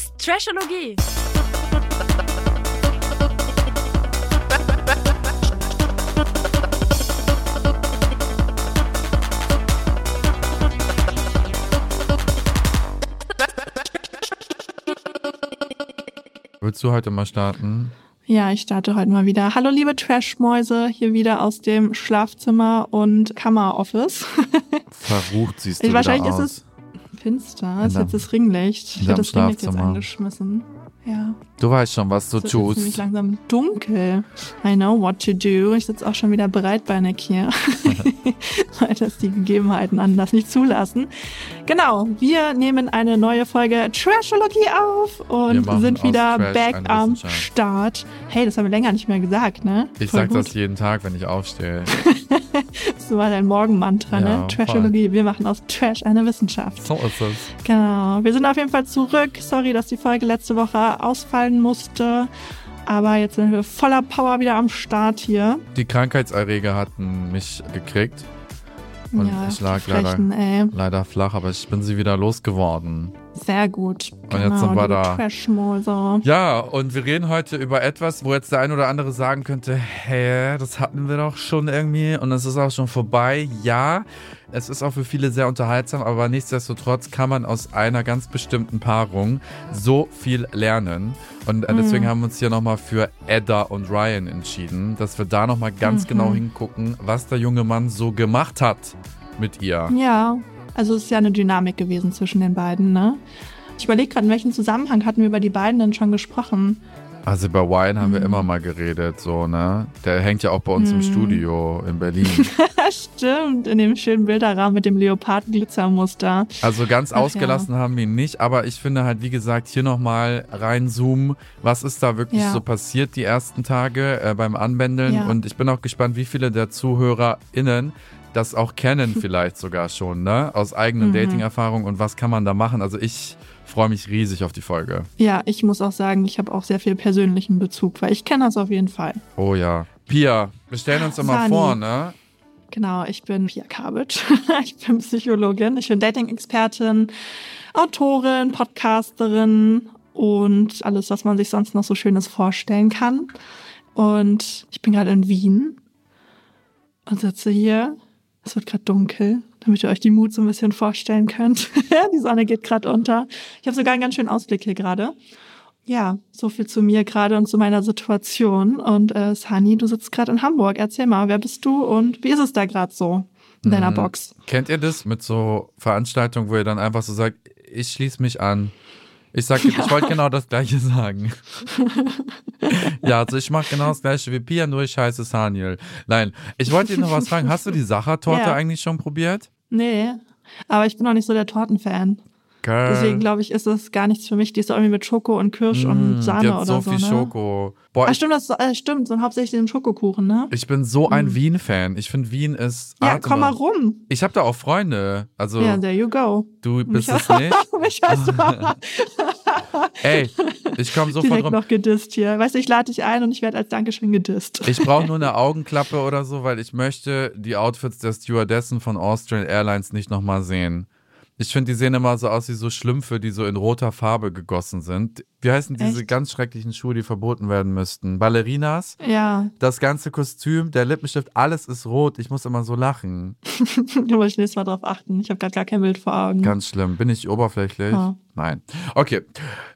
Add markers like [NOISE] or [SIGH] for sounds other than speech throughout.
ist Trashologie. Willst du heute mal starten? Ja, ich starte heute mal wieder. Hallo liebe Trashmäuse, hier wieder aus dem Schlafzimmer und Kammeroffice. [LAUGHS] Verrucht siehst du Ich- wahrscheinlich wieder ist aus. Finster, ist jetzt das Ringlicht. in Ich habe deinem das Ringlicht jetzt angeschmissen. Ja, Du weißt schon, was du es wird jetzt nämlich tust. langsam dunkel. I know what to do. Ich sitze auch schon wieder breitbeinig hier, [LAUGHS] weil das die Gegebenheiten anders nicht zulassen. Genau, wir nehmen eine neue Folge Trashologie auf und sind wieder Trash back am. Start. Hey, das haben wir länger nicht mehr gesagt, ne? Ich Voll sag gut. das jeden Tag, wenn ich aufstehe. [LAUGHS] Das war dein Morgenmantra, Ja, ne? Trashologie. Wir machen aus Trash eine Wissenschaft. So ist es. Genau. Wir sind auf jeden Fall zurück. Sorry, dass die Folge letzte Woche ausfallen musste. Aber jetzt sind wir voller Power wieder am Start hier. Die Krankheitserreger hatten mich gekriegt. Und ja, ich lag Frechen, ey. Leider flach, aber ich bin sie wieder losgeworden. Sehr gut. Und jetzt sind wir da. Ja, und wir reden heute über etwas, wo jetzt der ein oder andere sagen könnte, hä, das hatten wir doch schon irgendwie und es ist auch schon vorbei. Ja, es ist auch für viele sehr unterhaltsam, aber nichtsdestotrotz kann man aus einer ganz bestimmten Paarung so viel lernen. Und äh, deswegen haben wir uns hier nochmal für Edda und Ryan entschieden, dass wir da nochmal ganz genau hingucken, was der junge Mann so gemacht hat mit ihr. Ja, also es ist ja eine Dynamik gewesen zwischen den beiden, ne? Ich überlege gerade, in welchem Zusammenhang hatten wir über die beiden denn schon gesprochen? Also über Ryan haben wir Mhm. immer mal geredet, so, ne? Der hängt ja auch bei uns im Studio in Berlin. [LAUGHS] Stimmt, in dem schönen Bilderrahmen mit dem Leoparden-Glitzermuster. Also ganz Ach ja. ausgelassen haben wir ihn nicht, aber ich finde halt, wie gesagt, hier nochmal reinzoomen, was ist da wirklich Ja. so passiert die ersten Tage äh, beim Anbändeln Ja. und ich bin auch gespannt, wie viele der ZuhörerInnen das auch kennen vielleicht sogar schon, ne? Aus eigenen Mhm. Dating-Erfahrungen und was kann man da machen. Also ich freue mich riesig auf die Folge. Ja, ich muss auch sagen, ich habe auch sehr viel persönlichen Bezug, weil ich kenne das auf jeden Fall. Oh ja. Pia, wir stellen uns doch mal vor, ne? Genau, ich bin Pia Kabitsch. [LAUGHS] ich bin Psychologin, ich bin Dating-Expertin, Autorin, Podcasterin und alles, was man sich sonst noch so Schönes vorstellen kann. Und ich bin gerade in Wien und sitze hier. Es wird gerade dunkel, damit ihr euch die Mut so ein bisschen vorstellen könnt. [LAUGHS] die Sonne geht gerade unter. Ich habe sogar einen ganz schönen Ausblick hier gerade. Ja, so viel zu mir gerade und zu meiner Situation. Und äh, Sani, du sitzt gerade in Hamburg. Erzähl mal, wer bist du und wie ist es da gerade so in deiner Box? Kennt ihr das mit so Veranstaltungen, wo ihr dann einfach so sagt, ich schließe mich an? Ich sag, ich wollte genau das gleiche sagen. [LAUGHS] ja, also ich mache genau das gleiche wie Pia, nur ich heiße Saniel. Nein, ich wollte dir noch was fragen. Hast du die Sachertorte Ja. eigentlich schon probiert? Nee, aber ich bin auch nicht so der Tortenfan. Geil. Deswegen glaube ich, ist es gar nichts für mich. Die ist doch irgendwie mit Schoko und Kirsch und Mm, Sahne oder so so. viel ne? Schoko. Boah, Ah, ich, stimmt, das äh, stimmt. So hauptsächlich den Schokokuchen, ne? ich bin so ein Mm. Wien-Fan. Ich finde, Wien ist Ja, komm mal rum. Ich habe da auch Freunde. Also Ja, there you go. du bist [LAUGHS] Mich- es nicht. Mich hast du aber Ey, ich komme sofort direkt rum. noch gedisst hier. Weißt du, ich lade dich ein und ich werde als Dankeschön gedisst. Ich brauche nur eine [LAUGHS] Augenklappe oder so, weil ich möchte die Outfits der Stewardessen von Austrian Airlines nicht nochmal sehen. Ich finde, die sehen immer so aus wie so Schlümpfe, die so in roter Farbe gegossen sind. Wie heißen diese Echt? ganz schrecklichen Schuhe, die verboten werden müssten? Ballerinas? Ja, Das ganze Kostüm, der Lippenstift, alles ist rot. Ich muss immer so lachen. [LAUGHS] da muss ich nächstes Mal drauf achten. Ich habe gerade gar kein Bild vor Augen. Ganz schlimm. Bin ich oberflächlich? Ja. Nein. Okay.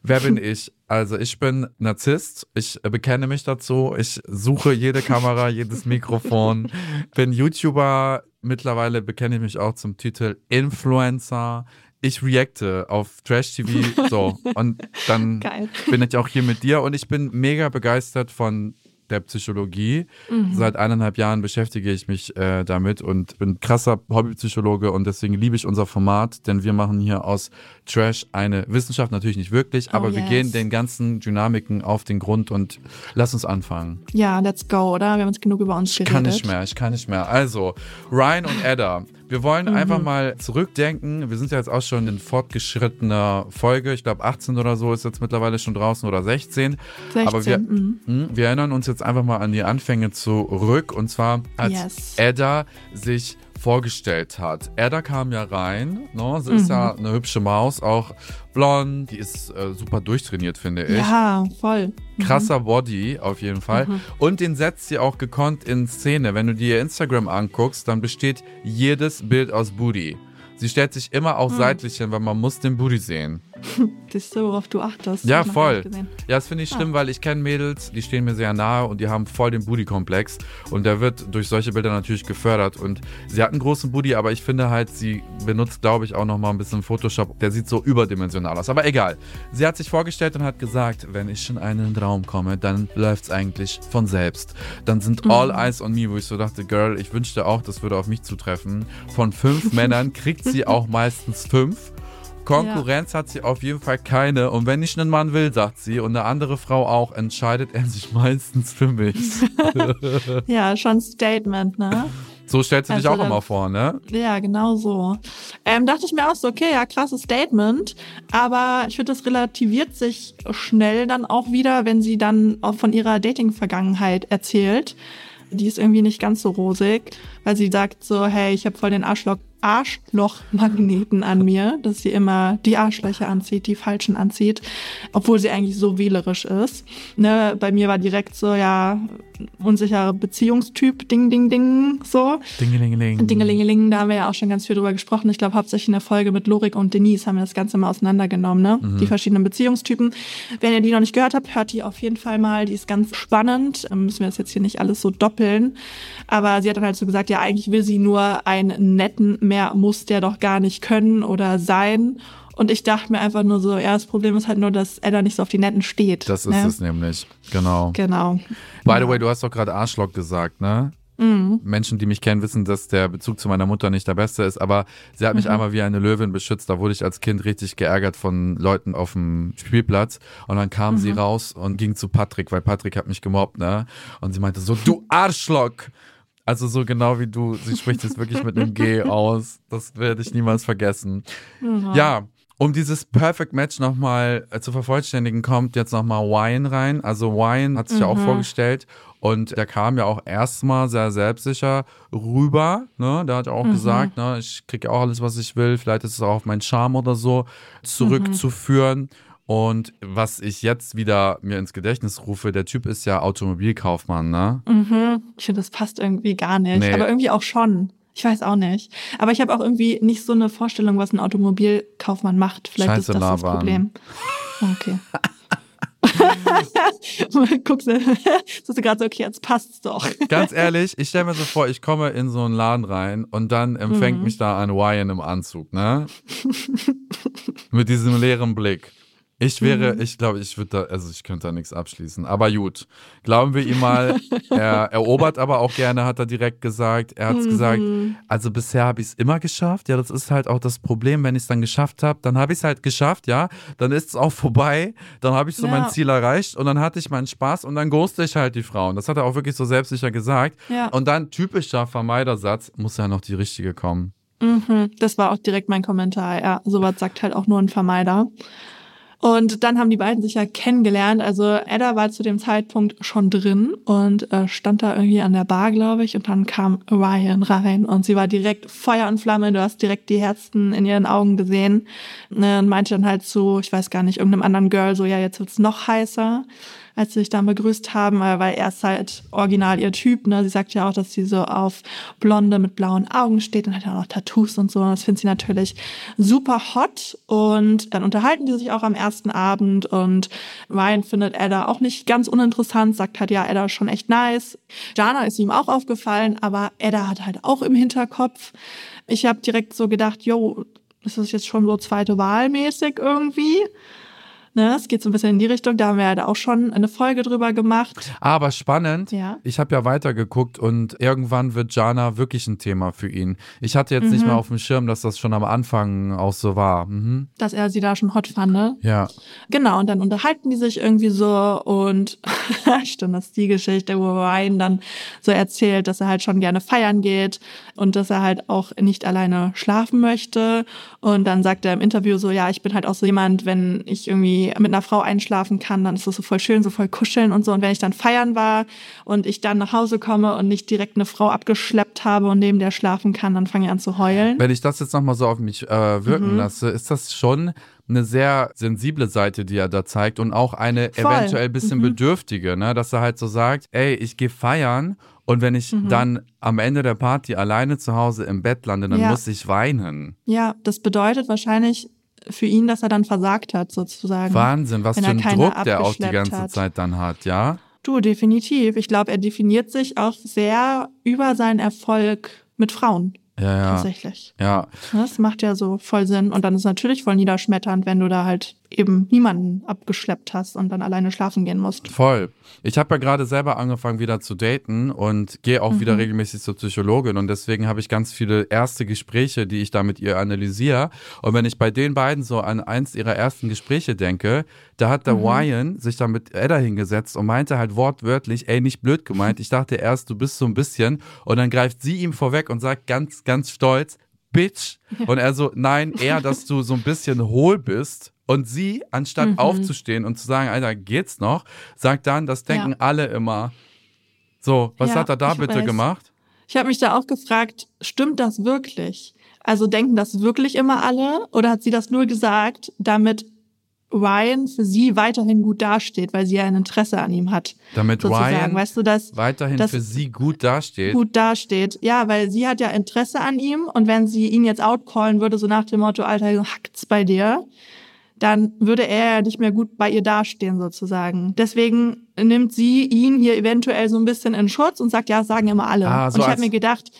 Wer bin ich? Also ich bin Narzisst. Ich bekenne mich dazu. Ich suche jede Kamera, [LAUGHS] jedes Mikrofon. Bin YouTuber. Mittlerweile bekenne ich mich auch zum Titel Influencer. Ich reacte auf Trash-TV. So. [LAUGHS] Und dann Geil. bin ich auch hier mit dir. Und ich bin mega begeistert von der Psychologie. Seit eineinhalb Jahren beschäftige ich mich äh, damit und bin krasser Hobbypsychologe und deswegen liebe ich unser Format, denn wir machen hier aus Trash eine Wissenschaft, natürlich nicht wirklich, aber wir yes. gehen den ganzen Dynamiken auf den Grund und lass uns anfangen. Ja, let's go, oder? Wir haben jetzt genug über uns Ich geredet. kann nicht mehr, ich kann nicht mehr. Also, Ryan und Edda. Wir wollen Mhm. einfach mal zurückdenken. Wir sind ja jetzt auch schon in fortgeschrittener Folge. Ich glaube, 18 oder so ist jetzt mittlerweile schon draußen oder 16. 16, Aber wir, mhm. Hm, wir erinnern uns jetzt einfach mal an die Anfänge zurück. Und zwar, als Yes. Edda sich vorgestellt hat. Edda kam ja rein. Ne? Sie ist Mhm. ja eine hübsche Maus, auch blond. Die ist äh, super durchtrainiert, finde ich Ja, voll. krasser Body auf jeden Fall. Und den setzt sie auch gekonnt in Szene. Wenn du dir ihr Instagram anguckst, dann besteht jedes Bild aus Booty. Sie stellt sich immer auch seitlich hin, weil man muss den Booty sehen. [LAUGHS] Siehst du, worauf du achtest? Ja, voll. Ja, das finde ich schlimm, weil ich kenne Mädels, die stehen mir sehr nahe und die haben voll den Booty-Komplex. Und der wird durch solche Bilder natürlich gefördert. Und sie hat einen großen Booty, aber ich finde halt, sie benutzt, glaube ich, auch nochmal ein bisschen Photoshop. Der sieht so überdimensional aus. Aber egal. Sie hat sich vorgestellt und hat gesagt, wenn ich in einen Raum komme, dann läuft's eigentlich von selbst. Dann sind all eyes on me, wo ich so dachte, Girl, ich wünschte auch, das würde auf mich zutreffen. Von fünf [LAUGHS] Männern kriegt sie auch meistens fünf. Konkurrenz hat sie auf jeden Fall keine. Und wenn ich einen Mann will, sagt sie, und eine andere Frau auch, entscheidet er sich meistens für mich. [LAUGHS] Ja, schon Statement, ne? So stellst du dich Also auch immer dann- vor, ne? Ja, genau so. Ähm, dachte ich mir auch so, okay, ja, krasses Statement. Aber ich finde, das relativiert sich schnell dann auch wieder, wenn sie dann auch von ihrer Dating-Vergangenheit erzählt. Die ist irgendwie nicht ganz so rosig, weil sie sagt so, hey, ich habe voll den Arschloch, Arschlochmagneten an mir, dass sie immer die Arschlöcher anzieht, die falschen anzieht, obwohl sie eigentlich so wählerisch ist. Ne, bei mir war direkt so, ja, unsicherer Beziehungstyp, ding, ding, ding, so. Dingelingeling. Dingelingeling, da haben wir ja auch schon ganz viel drüber gesprochen. Ich glaube, hauptsächlich in der Folge mit Lorik und Denise haben wir das Ganze mal auseinandergenommen, ne? Die verschiedenen Beziehungstypen. Wenn ihr die noch nicht gehört habt, hört die auf jeden Fall mal. Die ist ganz spannend. Müssen wir das jetzt hier nicht alles so doppeln. Aber sie hat dann halt so gesagt, ja, eigentlich will sie nur einen netten, mehr muss der doch gar nicht können oder sein. Und ich dachte mir einfach nur so, ja, das Problem ist halt nur, dass Edda nicht so auf die Netten steht. Das ist ne? es nämlich. Genau. Genau. By the way, du hast doch gerade Arschloch gesagt, ne? Mhm. Menschen, die mich kennen, wissen, dass der Bezug zu meiner Mutter nicht der beste ist, aber sie Mhm. hat mich einmal wie eine Löwin beschützt. Da wurde ich als Kind richtig geärgert von Leuten auf dem Spielplatz und dann kam Mhm. sie raus und ging zu Patrick, weil Patrick hat mich gemobbt, ne? Und sie meinte so, du Arschloch! Also so genau wie du, sie spricht es wirklich mit einem G aus. Das werde ich niemals vergessen. Ja, um dieses Perfect Match nochmal äh, zu vervollständigen, kommt jetzt nochmal Wine rein. Also Wine hat sich ja auch vorgestellt und der kam ja auch erstmal sehr selbstsicher rüber. Ne? Der hat ja auch gesagt, ne, ich kriege auch alles, was ich will. Vielleicht ist es auch auf meinen Charme oder so zurückzuführen. Und was ich jetzt wieder mir ins Gedächtnis rufe, der Typ ist ja Automobilkaufmann, ne? Mhm. Ich finde, das passt irgendwie gar nicht. Nee. Aber irgendwie auch schon. Ich weiß auch nicht. Aber ich habe auch irgendwie nicht so eine Vorstellung, was ein Automobilkaufmann macht. Vielleicht Scheiße ist das das labern. Problem. [LAUGHS] Okay. Guckst du, sagst du gerade so, okay, jetzt passt's doch. [LAUGHS] Ganz ehrlich, ich stelle mir so vor, ich komme in so einen Laden rein und dann empfängt mich da ein Ryan im Anzug, ne? Mit diesem leeren Blick. Ich wäre, ich glaube, ich würde da, also ich könnte da nichts abschließen. Aber gut, glauben wir ihm mal. [LAUGHS] Er erobert aber auch gerne, hat er direkt gesagt. Er hat gesagt, also bisher habe ich es immer geschafft. Ja, das ist halt auch das Problem, wenn ich es dann geschafft habe, dann habe ich es halt geschafft, ja. Dann ist es auch vorbei. Dann habe ich so Ja. mein Ziel erreicht und dann hatte ich meinen Spaß und dann ghoste ich halt die Frauen. Das hat er auch wirklich so selbstsicher gesagt. Ja. Und dann typischer Vermeidersatz, muss ja noch die richtige kommen. Mhm, das war auch direkt mein Kommentar. Ja, sowas sagt halt auch nur ein Vermeider. Und dann haben die beiden sich ja kennengelernt. Also Edda war zu dem Zeitpunkt schon drin und äh, stand da irgendwie an der Bar, glaube ich. Und dann kam Ryan rein und sie war direkt Feuer und Flamme. Du hast direkt die Herzen in ihren Augen gesehen. Ne, Und meinte dann halt zu, ich weiß gar nicht, irgendeinem anderen Girl so, ja, jetzt wird's noch heißer als sie sich dann begrüßt haben, äh, weil er ist halt original ihr Typ. Ne? Sie sagt ja auch, dass sie so auf Blonde mit blauen Augen steht und hat ja auch noch Tattoos und so. Das findet sie natürlich super hot. Und dann unterhalten die sich auch am ersten Abend und Ryan findet Edda auch nicht ganz uninteressant, sagt halt, ja, Edda ist schon echt nice. Jana ist ihm auch aufgefallen, aber Edda hat halt auch im Hinterkopf. Ich habe direkt so gedacht, yo, ist das jetzt schon so zweite Wahl mäßig irgendwie? Ne, es geht so ein bisschen in die Richtung. Da haben wir ja auch schon eine Folge drüber gemacht. Aber spannend. Ja. Ich habe ja weitergeguckt und irgendwann wird Jana wirklich ein Thema für ihn. Ich hatte jetzt Mhm. nicht mehr auf dem Schirm, dass das schon am Anfang auch so war. Mhm. Dass er sie da schon hot fand. Ne? Ja. Genau, und dann unterhalten die sich irgendwie so und [LAUGHS] stimmt, das ist die Geschichte, wo Ryan dann so erzählt, dass er halt schon gerne feiern geht und dass er halt auch nicht alleine schlafen möchte. Und dann sagt er im Interview so, ja, ich bin halt auch so jemand, wenn ich irgendwie mit einer Frau einschlafen kann, dann ist das so voll schön, so voll kuscheln und so. Und wenn ich dann feiern war und ich dann nach Hause komme und nicht direkt eine Frau abgeschleppt habe und neben der schlafen kann, dann fange ich an zu heulen. Wenn ich das jetzt nochmal so auf mich äh, wirken Mhm. lasse, ist das schon eine sehr sensible Seite, die er da zeigt und auch eine Voll. eventuell bisschen Mhm. bedürftige, ne? dass er halt so sagt, ey, ich gehe feiern und wenn ich Mhm. dann am Ende der Party alleine zu Hause im Bett lande, dann Ja. muss ich weinen. Ja, das bedeutet wahrscheinlich für ihn, dass er dann versagt hat, sozusagen. Wahnsinn, was für ein Druck der auch die ganze hat. Zeit dann hat, ja? Du, definitiv. Ich glaube, er definiert sich auch sehr über seinen Erfolg mit Frauen. Ja, ja. Tatsächlich. Ja, Das macht ja so voll Sinn. Und dann ist es natürlich voll niederschmetternd, wenn du da halt eben niemanden abgeschleppt hast und dann alleine schlafen gehen musst. Voll. Ich habe ja gerade selber angefangen wieder zu daten und gehe auch Mhm. wieder regelmäßig zur Psychologin und deswegen habe ich ganz viele erste Gespräche, die ich da mit ihr analysiere. Und wenn ich bei den beiden so an eins ihrer ersten Gespräche denke, da hat Mhm. der Ryan sich dann mit Edda hingesetzt und meinte halt wortwörtlich, ey, nicht blöd gemeint. Ich dachte erst, du bist so ein bisschen und dann greift sie ihm vorweg und sagt ganz, ganz stolz, Bitch. [LAUGHS] Und er so, nein, eher, dass du so ein bisschen hohl bist. Und sie, anstatt Mhm. aufzustehen und zu sagen, Alter, geht's noch, sagt dann, das denken Ja. alle immer. So, was Ja, hat er da bitte weiß. gemacht? Ich habe mich da auch gefragt, stimmt das wirklich? Also denken das wirklich immer alle? Oder hat sie das nur gesagt, damit Ryan für sie weiterhin gut dasteht, weil sie ja ein Interesse an ihm hat? Damit sozusagen. Ryan weißt du, dass weiterhin das- für sie gut dasteht. gut dasteht. Ja, weil sie hat ja Interesse an ihm und wenn sie ihn jetzt outcallen würde, so nach dem Motto, Alter, hackt's bei dir, dann würde er ja nicht mehr gut bei ihr dastehen sozusagen. Deswegen nimmt sie ihn hier eventuell so ein bisschen in Schutz und sagt, ja, das sagen immer alle. Ah, so und ich habe mir gedacht,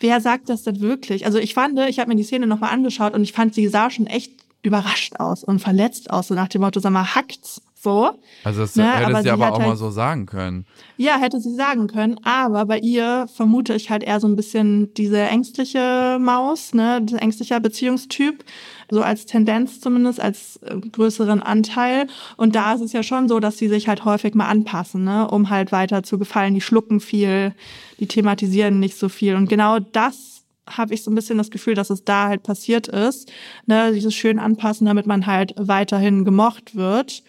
wer sagt das denn wirklich? Also ich fand, ich habe mir die Szene nochmal angeschaut und ich fand, sie sah schon echt überrascht aus und verletzt aus, so nach dem Motto, sag mal, hackt's so. Also das Ne, hätte aber sie aber auch mal halt- so sagen können. Ja, hätte sie sagen können, aber bei ihr vermute ich halt eher so ein bisschen diese ängstliche Maus, ne, ängstlicher Beziehungstyp, so als Tendenz zumindest, als äh, größeren Anteil. Und da ist es ja schon so, dass sie sich halt häufig mal anpassen, ne, um halt weiter zu gefallen. Die schlucken viel, die thematisieren nicht so viel. Und genau das habe ich so ein bisschen das Gefühl, dass es da halt passiert ist, ne, dieses schön anpassen, damit man halt weiterhin gemocht wird.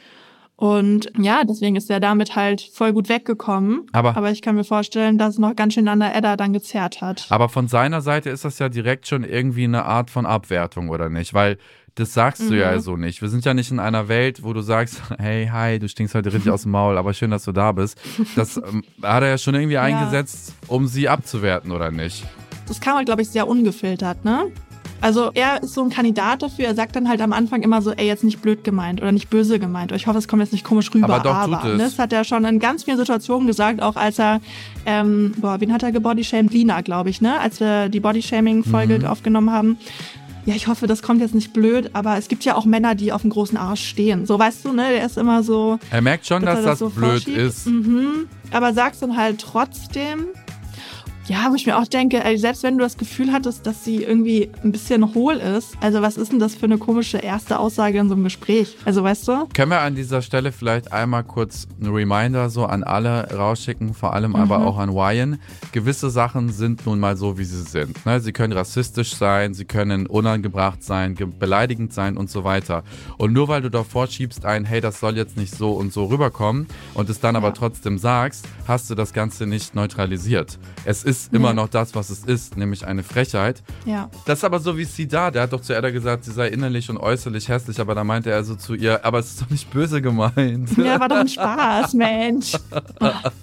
Und ja, deswegen ist er damit halt voll gut weggekommen. Aber- Aber ich kann mir vorstellen, dass es noch ganz schön an der Edda dann gezerrt hat. Aber von seiner Seite ist das ja direkt schon irgendwie eine Art von Abwertung, oder nicht? Weil das sagst du ja Mhm. so nicht. Wir sind ja nicht in einer Welt, wo du sagst, [LAUGHS] hey, hi, du stinkst heute richtig aus dem Maul, aber schön, dass du da bist. Das [LAUGHS] ähm, hat er ja schon irgendwie eingesetzt, um sie abzuwerten, oder nicht? Das kam halt, glaube ich, sehr ungefiltert, ne? Also er ist so ein Kandidat dafür. Er sagt dann halt am Anfang immer so, ey, jetzt nicht blöd gemeint oder nicht böse gemeint. Ich hoffe, es kommt jetzt nicht komisch rüber. Aber doch, tut es. ne, das hat er schon in ganz vielen Situationen gesagt, auch als er, ähm, boah, wen hat er gebodyshamed? Lina, glaube ich, ne? Als wir die Bodyshaming-Folge Mhm. aufgenommen haben. Ja, ich hoffe, das kommt jetzt nicht blöd, aber es gibt ja auch Männer, die auf dem großen Arsch stehen. So, weißt du, ne? Der ist immer so, Er merkt schon, dass er das, so blöd vorschiebt. ist. Mhm. Aber sagst dann halt trotzdem, ja, wo ich mir auch denke, ey, selbst wenn du das Gefühl hattest, dass sie irgendwie ein bisschen hohl ist, also was ist denn das für eine komische erste Aussage in so einem Gespräch? Also weißt du? Können wir an dieser Stelle vielleicht einmal kurz einen Reminder so an alle rausschicken, vor allem aber auch an Ryan. Gewisse Sachen sind nun mal so, wie sie sind. Ne? Sie können rassistisch sein, sie können unangebracht sein, ge- beleidigend sein und so weiter. Und nur weil du davor schiebst ein, hey, das soll jetzt nicht so und so rüberkommen und es dann aber trotzdem sagst, hast du das Ganze nicht neutralisiert. Es ist immer Nee. noch das, was es ist, nämlich eine Frechheit. Ja. Das ist aber so wie sie da. Der hat doch zu Edda gesagt, sie sei innerlich und äußerlich hässlich, aber da meinte er so zu ihr, aber es ist doch nicht böse gemeint. Ja, war doch ein Spaß, [LAUGHS] Mensch.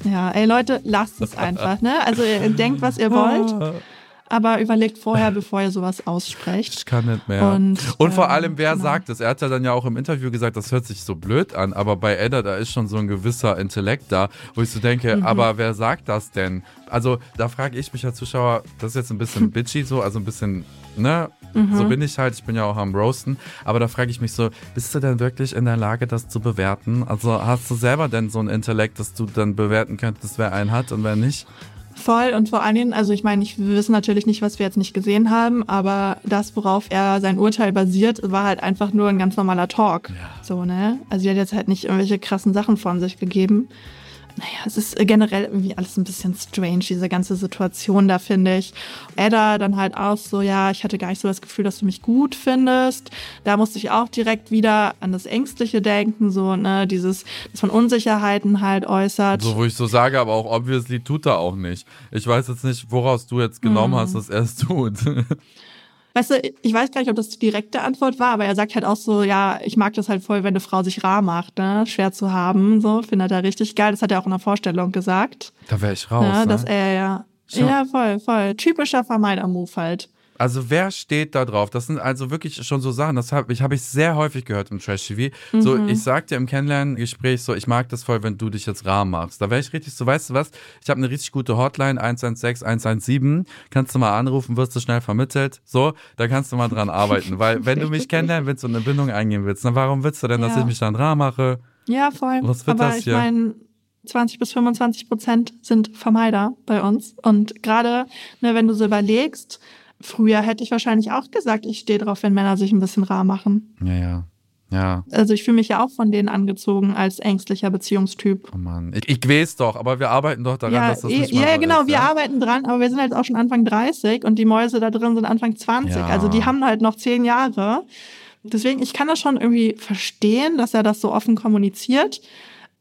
Ja, ey Leute, lasst es einfach, ne? Also ihr denkt, was ihr wollt. [LAUGHS] aber überlegt vorher, bevor ihr sowas aussprecht. Ich kann nicht mehr. Und, und vor ähm, allem, wer genau. sagt es? Er hat ja dann ja auch im Interview gesagt, das hört sich so blöd an, aber bei Edda, da ist schon so ein gewisser Intellekt da, wo ich so denke, mhm. aber wer sagt das denn? Also da frage ich mich als Zuschauer, das ist jetzt ein bisschen [LAUGHS] bitchy so, also ein bisschen, ne? Mhm. So bin ich halt, ich bin ja auch am Roasten, aber da frage ich mich so, bist du denn wirklich in der Lage, das zu bewerten? Also hast du selber denn so ein Intellekt, dass du dann bewerten könntest, wer einen hat und wer nicht? Voll und vor allen Dingen, also ich meine, ich, wir wissen natürlich nicht, was wir jetzt nicht gesehen haben, aber das, worauf er sein Urteil basiert, war halt einfach nur ein ganz normaler Talk. Ja. So, ne? Also er hat jetzt halt nicht irgendwelche krassen Sachen von sich gegeben naja, es ist generell irgendwie alles ein bisschen strange, diese ganze Situation da, finde ich. Edda dann halt auch so, ja, ich hatte gar nicht so das Gefühl, dass du mich gut findest. Da musste ich auch direkt wieder an das Ängstliche denken, so, ne, dieses, dass man Unsicherheiten halt äußert. So, wo ich so sage, aber auch obviously tut er auch nicht. Ich weiß jetzt nicht, woraus du jetzt genommen mhm. hast, dass er es tut. [LAUGHS] Weißt du, ich weiß gar nicht, ob das die direkte Antwort war, aber er sagt halt auch so, ja, ich mag das halt voll, wenn eine Frau sich rar macht, ne? Schwer zu haben, so, findet er richtig geil. Das hat er auch in der Vorstellung gesagt. Da wäre ich raus. Ja, ne? Dass er ja. Schau. Ja, voll, voll. Typischer Vermeider-Move halt. Also wer steht da drauf? Das sind also wirklich schon so Sachen, das habe ich, hab ich sehr häufig gehört im Trash-TV. Mhm. So, ich sag dir im Kennenlerngespräch so, ich mag das voll, wenn du dich jetzt rar machst. Da wäre ich richtig so, weißt du was? Ich habe eine richtig gute Hotline, 116, 117. Kannst du mal anrufen, wirst du schnell vermittelt. So, da kannst du mal dran arbeiten. Weil wenn du mich [LAUGHS] kennenlernen willst und eine Bindung eingehen willst, dann warum willst du denn, dass ja. ich mich dann rar mache? Ja, voll. Was wird Aber das hier? Ich mein 20 bis 25 Prozent sind Vermeider bei uns. Und gerade, ne, wenn du so überlegst, Früher hätte ich wahrscheinlich auch gesagt, ich stehe drauf, wenn Männer sich ein bisschen rar machen. Ja, ja. Ja. Also ich fühle mich ja auch von denen angezogen als ängstlicher Beziehungstyp. Oh Mann, ich, ich weiß doch, aber wir arbeiten doch daran, ja, dass das eh, nicht Ja, ja genau, ist, wir arbeiten dran, aber wir sind halt auch schon Anfang 30 und die Mäuse da drin sind Anfang 20. Ja. Also die haben halt noch zehn Jahre. Deswegen, ich kann das schon irgendwie verstehen, dass er das so offen kommuniziert.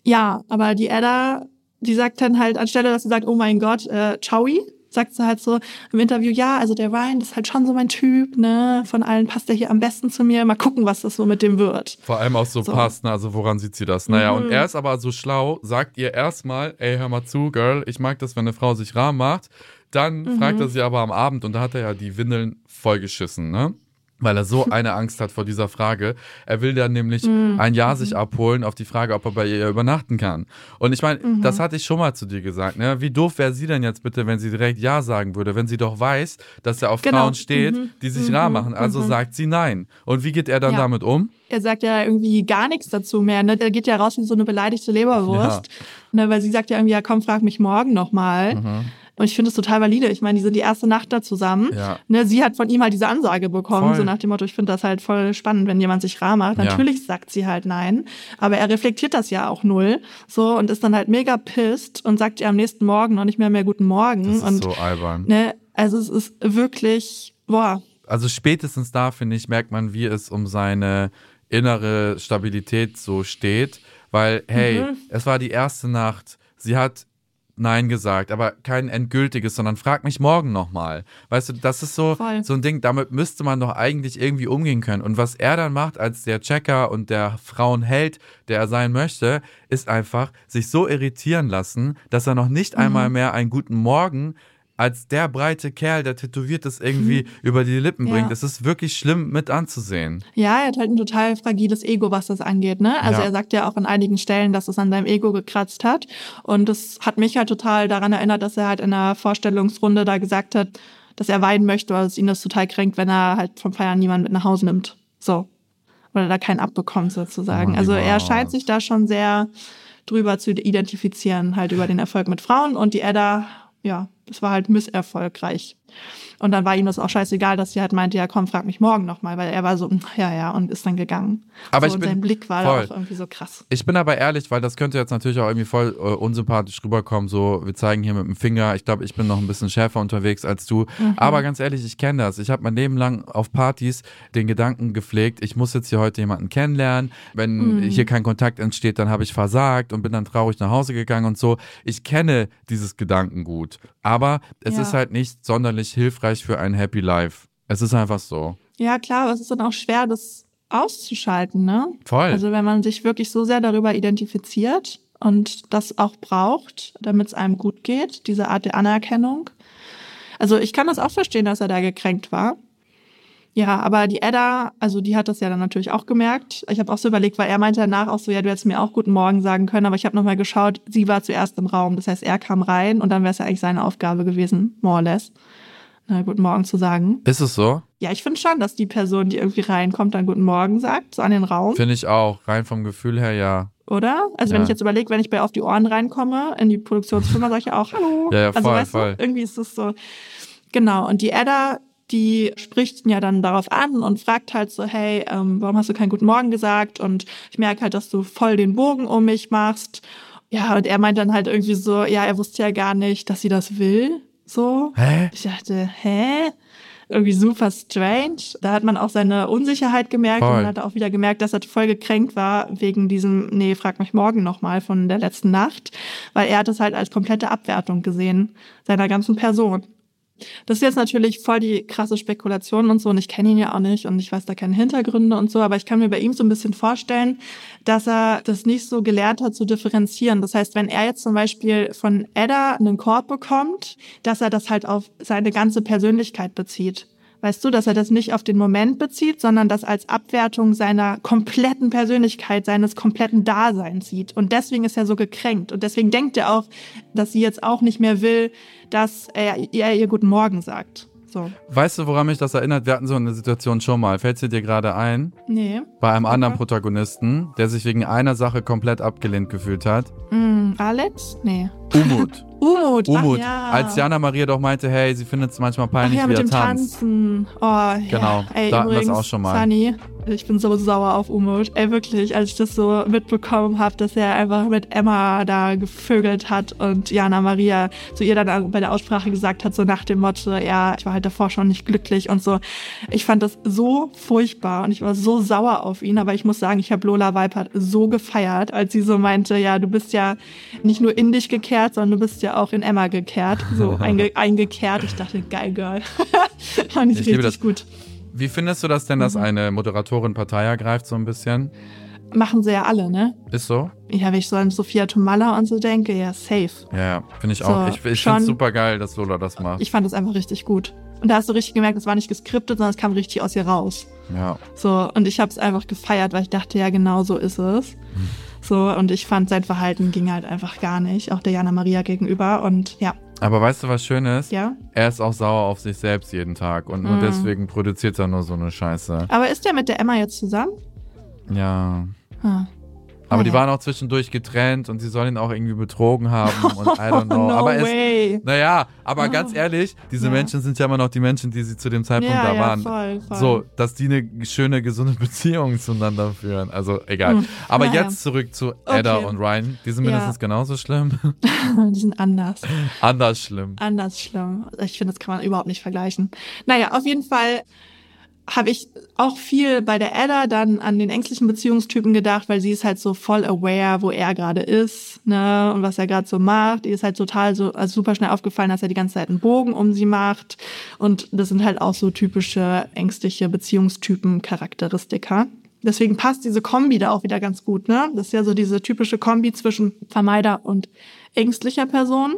Ja, aber die Edda, die sagt dann halt, anstelle, dass sie sagt, oh mein Gott, äh, Chowi, sagt sie halt so im Interview, ja, also der Ryan ist halt schon so mein Typ, ne? Von allen passt er hier am besten zu mir. Mal gucken, was das so mit dem wird. Vor allem auch so, so. passt, ne? Also woran sieht sie das? Naja, mhm. und er ist aber so schlau, sagt ihr erstmal, ey, hör mal zu, Girl, ich mag das, wenn eine Frau sich rar macht. Dann mhm. fragt er sie aber am Abend und da hat er ja die Windeln vollgeschissen, ne? Weil er so eine Angst hat vor dieser Frage. Er will dann nämlich mhm. ein Jahr sich abholen auf die Frage, ob er bei ihr übernachten kann. Und ich meine, mhm. das hatte ich schon mal zu dir gesagt. Ne? Wie doof wäre sie denn jetzt bitte, wenn sie direkt Ja sagen würde, wenn sie doch weiß, dass er auf genau. Frauen steht, mhm. die sich rar mhm. machen. Also mhm. sagt sie Nein. Und wie geht er dann ja. damit um? Er sagt ja irgendwie gar nichts dazu mehr. Ne? Er geht ja raus wie so eine beleidigte Leberwurst. Ja. Ne? Weil sie sagt ja irgendwie, ja komm, frag mich morgen nochmal. Mhm. Und ich finde es total valide. Ich meine, die sind die erste Nacht da zusammen. Ja. Ne, sie hat von ihm halt diese Ansage bekommen, voll. so nach dem Motto, ich finde das halt voll spannend, wenn jemand sich rar macht. Natürlich ja. sagt sie halt nein, aber er reflektiert das ja auch null. So und ist dann halt mega pisst und sagt ihr am nächsten Morgen noch nicht mehr mehr guten Morgen. Das ist und, so albern. Ne, also es ist wirklich, boah. Also spätestens da, finde ich, merkt man, wie es um seine innere Stabilität so steht. Weil, hey, mhm. es war die erste Nacht. Sie hat Nein gesagt, aber kein endgültiges, sondern frag mich morgen nochmal. Weißt du, das ist so, so ein Ding, damit müsste man doch eigentlich irgendwie umgehen können. Und was er dann macht als der Checker und der Frauenheld, der er sein möchte, ist einfach sich so irritieren lassen, dass er noch nicht mhm. einmal mehr einen guten Morgen als der breite Kerl, der tätowiert das irgendwie hm. über die Lippen ja. bringt. Das ist wirklich schlimm mit anzusehen. Ja, er hat halt ein total fragiles Ego, was das angeht. Ne? Also ja. er sagt ja auch an einigen Stellen, dass es an seinem Ego gekratzt hat. Und das hat mich halt total daran erinnert, dass er halt in einer Vorstellungsrunde da gesagt hat, dass er weinen möchte, weil es ihn das total kränkt, wenn er halt vom Feiern niemanden mit nach Hause nimmt. So. Oder da keinen abbekommt sozusagen. Oh, also er scheint sich da schon sehr drüber zu identifizieren, halt über den Erfolg mit Frauen. Und die Edda, ja, das war halt misserfolgreich. Und dann war ihm das auch scheißegal, dass sie halt meinte, ja komm, frag mich morgen nochmal, weil er war so, ja, ja, und ist dann gegangen. Aber so, ich bin, sein Blick war voll. auch irgendwie so krass. Ich bin aber ehrlich, weil das könnte jetzt natürlich auch irgendwie voll äh, unsympathisch rüberkommen, so, wir zeigen hier mit dem Finger, ich glaube, ich bin noch ein bisschen schärfer unterwegs als du. Mhm. Aber ganz ehrlich, ich kenne das. Ich habe mein Leben lang auf Partys den Gedanken gepflegt, ich muss jetzt hier heute jemanden kennenlernen. Wenn mhm. hier kein Kontakt entsteht, dann habe ich versagt und bin dann traurig nach Hause gegangen und so. Ich kenne dieses Gedankengut. Aber es ja. ist halt nicht sonderlich hilfreich für ein Happy Life. Es ist einfach so. Ja, klar, aber es ist dann auch schwer, das auszuschalten, ne? Voll. Also wenn man sich wirklich so sehr darüber identifiziert und das auch braucht, damit es einem gut geht, diese Art der Anerkennung. Also ich kann das auch verstehen, dass er da gekränkt war. Ja, aber die Edda, also die hat das ja dann natürlich auch gemerkt. Ich habe auch so überlegt, weil er meinte danach auch so, ja, du hättest mir auch guten Morgen sagen können, aber ich habe nochmal geschaut, sie war zuerst im Raum. Das heißt, er kam rein und dann wäre es ja eigentlich seine Aufgabe gewesen, more or less, na, guten Morgen zu sagen. Ist es so? Ja, ich finde schon, dass die Person, die irgendwie reinkommt, dann guten Morgen sagt, so an den Raum. Finde ich auch. Rein vom Gefühl her, ja. Oder? Also wenn Ja. ich jetzt überlege, wenn ich bei Auf die Ohren reinkomme, in die Produktionsfirma, sage ich ja auch Hallo. Ja, ja, also voll, weißt voll. du, irgendwie ist es so. Genau. Und die Edda, die spricht ihn ja dann darauf an und fragt halt so, hey, ähm, warum hast du keinen guten Morgen gesagt? Und ich merke halt, dass du voll den Bogen um mich machst. Ja, und er meint dann halt irgendwie so, ja, er wusste ja gar nicht, dass sie das will. So. Hä? Ich dachte, hä? Irgendwie super strange. Da hat man auch seine Unsicherheit gemerkt Voll. und hat auch wieder gemerkt, dass er voll gekränkt war wegen diesem, nee, frag mich morgen nochmal von der letzten Nacht, weil er hat es halt als komplette Abwertung gesehen, seiner ganzen Person. Das ist jetzt natürlich voll die krasse Spekulation und so und ich kenne ihn ja auch nicht und ich weiß da keine Hintergründe und so, aber ich kann mir bei ihm so ein bisschen vorstellen, dass er das nicht so gelernt hat zu differenzieren. Das heißt, wenn er jetzt zum Beispiel von Edda einen Korb bekommt, dass er das halt auf seine ganze Persönlichkeit bezieht. Weißt du, dass er das nicht auf den Moment bezieht, sondern das als Abwertung seiner kompletten Persönlichkeit, seines kompletten Daseins sieht. Und deswegen ist er so gekränkt. Und deswegen denkt er auch, dass sie jetzt auch nicht mehr will, dass er, er ihr Guten Morgen sagt. So. Weißt du, woran mich das erinnert? Wir hatten so eine Situation schon mal. Fällt sie dir gerade ein? Nee. Bei einem anderen Okay. Protagonisten, der sich wegen einer Sache komplett abgelehnt gefühlt hat. Mm, Alex? Nee. Umut. [LAUGHS] Umut. Umut. Ach, ja. Als Jana Maria doch meinte, hey, sie findet es manchmal Ach peinlich, ja, wie mit er dem tanzt. Tanzen. Oh, ja. Genau, Ey, da hatten wir es übrigens, auch schon mal. Sunny, ich bin so sauer auf Umut. Ey, wirklich, als ich das so mitbekommen habe, dass er einfach mit Emma da gevögelt hat und Jana Maria zu ihr dann bei der Aussprache gesagt hat, so nach dem Motto, ja, ich war halt davor schon nicht glücklich und so. Ich fand das so furchtbar und ich war so sauer auf ihn, aber ich muss sagen, ich habe Lola Weipert so gefeiert, als sie so meinte, ja, du bist ja nicht nur in dich gekehrt, sondern du bist ja auch in Emma gekehrt, so [LAUGHS] einge eingekehrt. Ich dachte, geil, Girl. [LAUGHS] fand ich, Ich richtig das. gut. Wie findest du das denn, Mhm. dass eine Moderatorin Partei ergreift, so ein bisschen? Machen sie ja alle, ne? Ist so? Ja, wenn ich so an Sophia Tomalla und so denke, ja, safe. Ja, finde ich So, auch. Ich, ich finde es super geil, dass Lola das macht. Ich fand das einfach richtig gut. Und da hast du richtig gemerkt, es war nicht geskriptet, sondern es kam richtig aus ihr raus. ja. So, und ich habe es einfach gefeiert, weil ich dachte, ja, genau so ist es. So, und ich fand, sein Verhalten ging halt einfach gar nicht, auch der Jana Maria gegenüber. Und ja, Aber weißt du, was schön ist? ja. Er ist auch sauer auf sich selbst jeden Tag und nur Mhm. deswegen produziert er nur so eine Scheiße. Aber ist der mit der Emma jetzt zusammen? Ja. Ah. Aber die Naja. waren auch zwischendurch getrennt und sie soll ihn auch irgendwie betrogen haben und I don't know. [LAUGHS] no aber es, way. naja, aber ganz ehrlich, diese Ja. Menschen sind ja immer noch die Menschen, die sie zu dem Zeitpunkt ja, da ja, waren. voll, voll. So, dass die eine schöne, gesunde Beziehung zueinander führen. Also egal. Hm, Aber naja. jetzt zurück zu Edda Okay. und Ryan. Die sind mindestens genauso schlimm. [LAUGHS] Die sind anders. Anders schlimm. anders schlimm. Ich finde, das kann man überhaupt nicht vergleichen. Naja, auf jeden Fall habe ich auch viel bei der Edda dann an den ängstlichen Beziehungstypen gedacht, weil sie ist halt so voll aware, wo er gerade ist, ne, und was er gerade so macht. Die ist halt total so, also super schnell aufgefallen, dass er die ganze Zeit einen Bogen um sie macht. Und das sind halt auch so typische ängstliche Beziehungstypen Charakteristika. Deswegen passt diese Kombi da auch wieder ganz gut, ne? Das ist ja so diese typische Kombi zwischen Vermeider und ängstlicher Person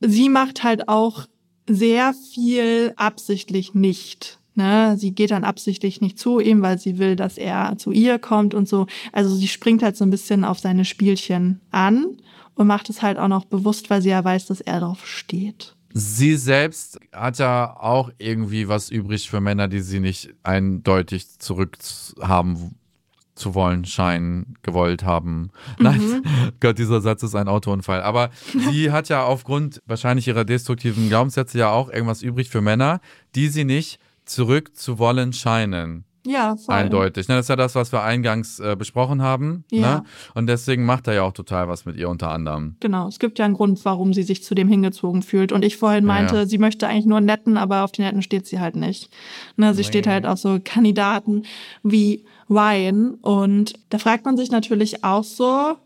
sie macht halt auch sehr viel absichtlich nicht. Ne? Sie geht dann absichtlich nicht zu ihm, weil sie will, dass er zu ihr kommt und so. Also sie springt halt so ein bisschen auf seine Spielchen an und macht es halt auch noch bewusst, weil sie ja weiß, dass er darauf steht. Sie selbst hat ja auch irgendwie was übrig für Männer, die sie nicht eindeutig zurückhaben zu wollen scheinen, gewollt haben. Nein, [LAUGHS] Gott, dieser Satz ist ein Autounfall. Aber sie hat ja aufgrund wahrscheinlich ihrer destruktiven Glaubenssätze ja auch irgendwas übrig für Männer, die sie nicht zurück zu wollen scheinen. Ja, voll. Eindeutig. Ne, das ist ja das, was wir eingangs äh, besprochen haben. Ja. Ne? Und deswegen macht er ja auch total was mit ihr unter anderem. Genau, es gibt ja einen Grund, warum sie sich zu dem hingezogen fühlt. Und ich vorhin meinte, ja. sie möchte eigentlich nur einen netten, aber auf die netten steht sie halt nicht. Ne, sie steht halt auf so Kandidaten wie Ryan. Und da fragt man sich natürlich auch so,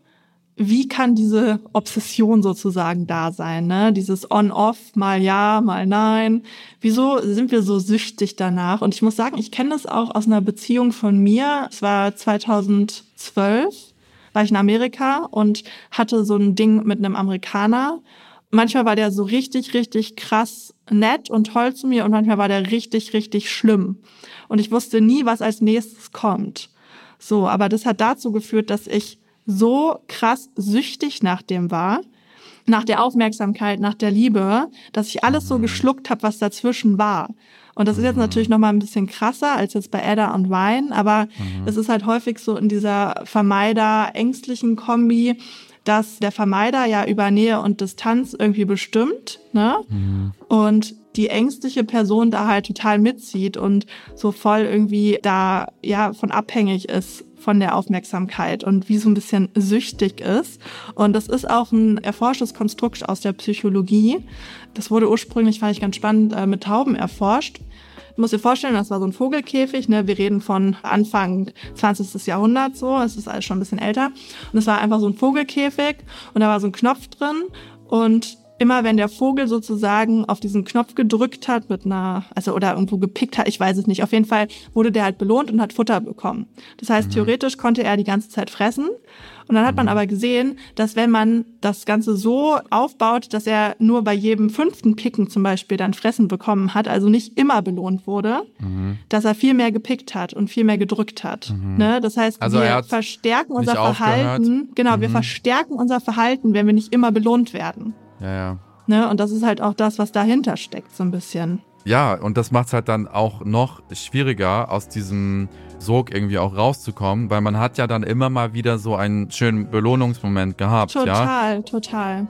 wie kann diese Obsession sozusagen da sein? Ne? Dieses On-Off, mal ja, mal nein. Wieso sind wir so süchtig danach? Und ich muss sagen, ich kenne das auch aus einer Beziehung von mir. Es war 2012 war ich in Amerika und hatte so ein Ding mit einem Amerikaner. manchmal war der so richtig, richtig krass nett und toll zu mir und manchmal war der richtig, richtig schlimm. Und ich wusste nie, was als nächstes kommt. So, aber das hat dazu geführt, dass ich so krass süchtig nach dem war, nach der Aufmerksamkeit, nach der Liebe, dass ich alles so mhm. geschluckt habe, was dazwischen war. Und das ist jetzt natürlich noch mal ein bisschen krasser als jetzt bei Ada und Wein, aber mhm. es ist halt häufig so in dieser Vermeider-ängstlichen Kombi, dass der Vermeider ja über Nähe und Distanz irgendwie bestimmt, ne? Mhm. Und die ängstliche Person da halt total mitzieht und so voll irgendwie da ja von abhängig ist von der Aufmerksamkeit und wie so ein bisschen süchtig ist. Und das ist auch ein erforschtes Konstrukt aus der Psychologie. Das wurde ursprünglich, fand ich ganz spannend, äh, mit Tauben erforscht. Du musst dir vorstellen, das war so ein Vogelkäfig, ne? Wir reden von Anfang 20. Jahrhundert so, es ist alles schon ein bisschen älter. Und es war einfach so ein Vogelkäfig und da war so ein Knopf drin und immer wenn der Vogel sozusagen auf diesen Knopf gedrückt hat mit einer, also oder irgendwo gepickt hat, ich weiß es nicht. Auf jeden Fall wurde der halt belohnt und hat Futter bekommen. Das heißt, mhm. theoretisch konnte er die ganze Zeit fressen. Und dann hat man mhm. aber gesehen, dass wenn man das Ganze so aufbaut, dass er nur bei jedem fünften Picken zum Beispiel dann Fressen bekommen hat, also nicht immer belohnt wurde, mhm. dass er viel mehr gepickt hat und viel mehr gedrückt hat. Mhm. Ne? Das heißt, also wir verstärken unser Verhalten. Aufgehört. Genau, wir mhm. verstärken unser Verhalten, wenn wir nicht immer belohnt werden. Ja, ja. Ne? Und das ist halt auch das, was dahinter steckt, so ein bisschen. Ja, und das macht es halt dann auch noch schwieriger, aus diesem Sog irgendwie auch rauszukommen, weil man hat ja dann immer mal wieder so einen schönen Belohnungsmoment gehabt. Total, ja? total.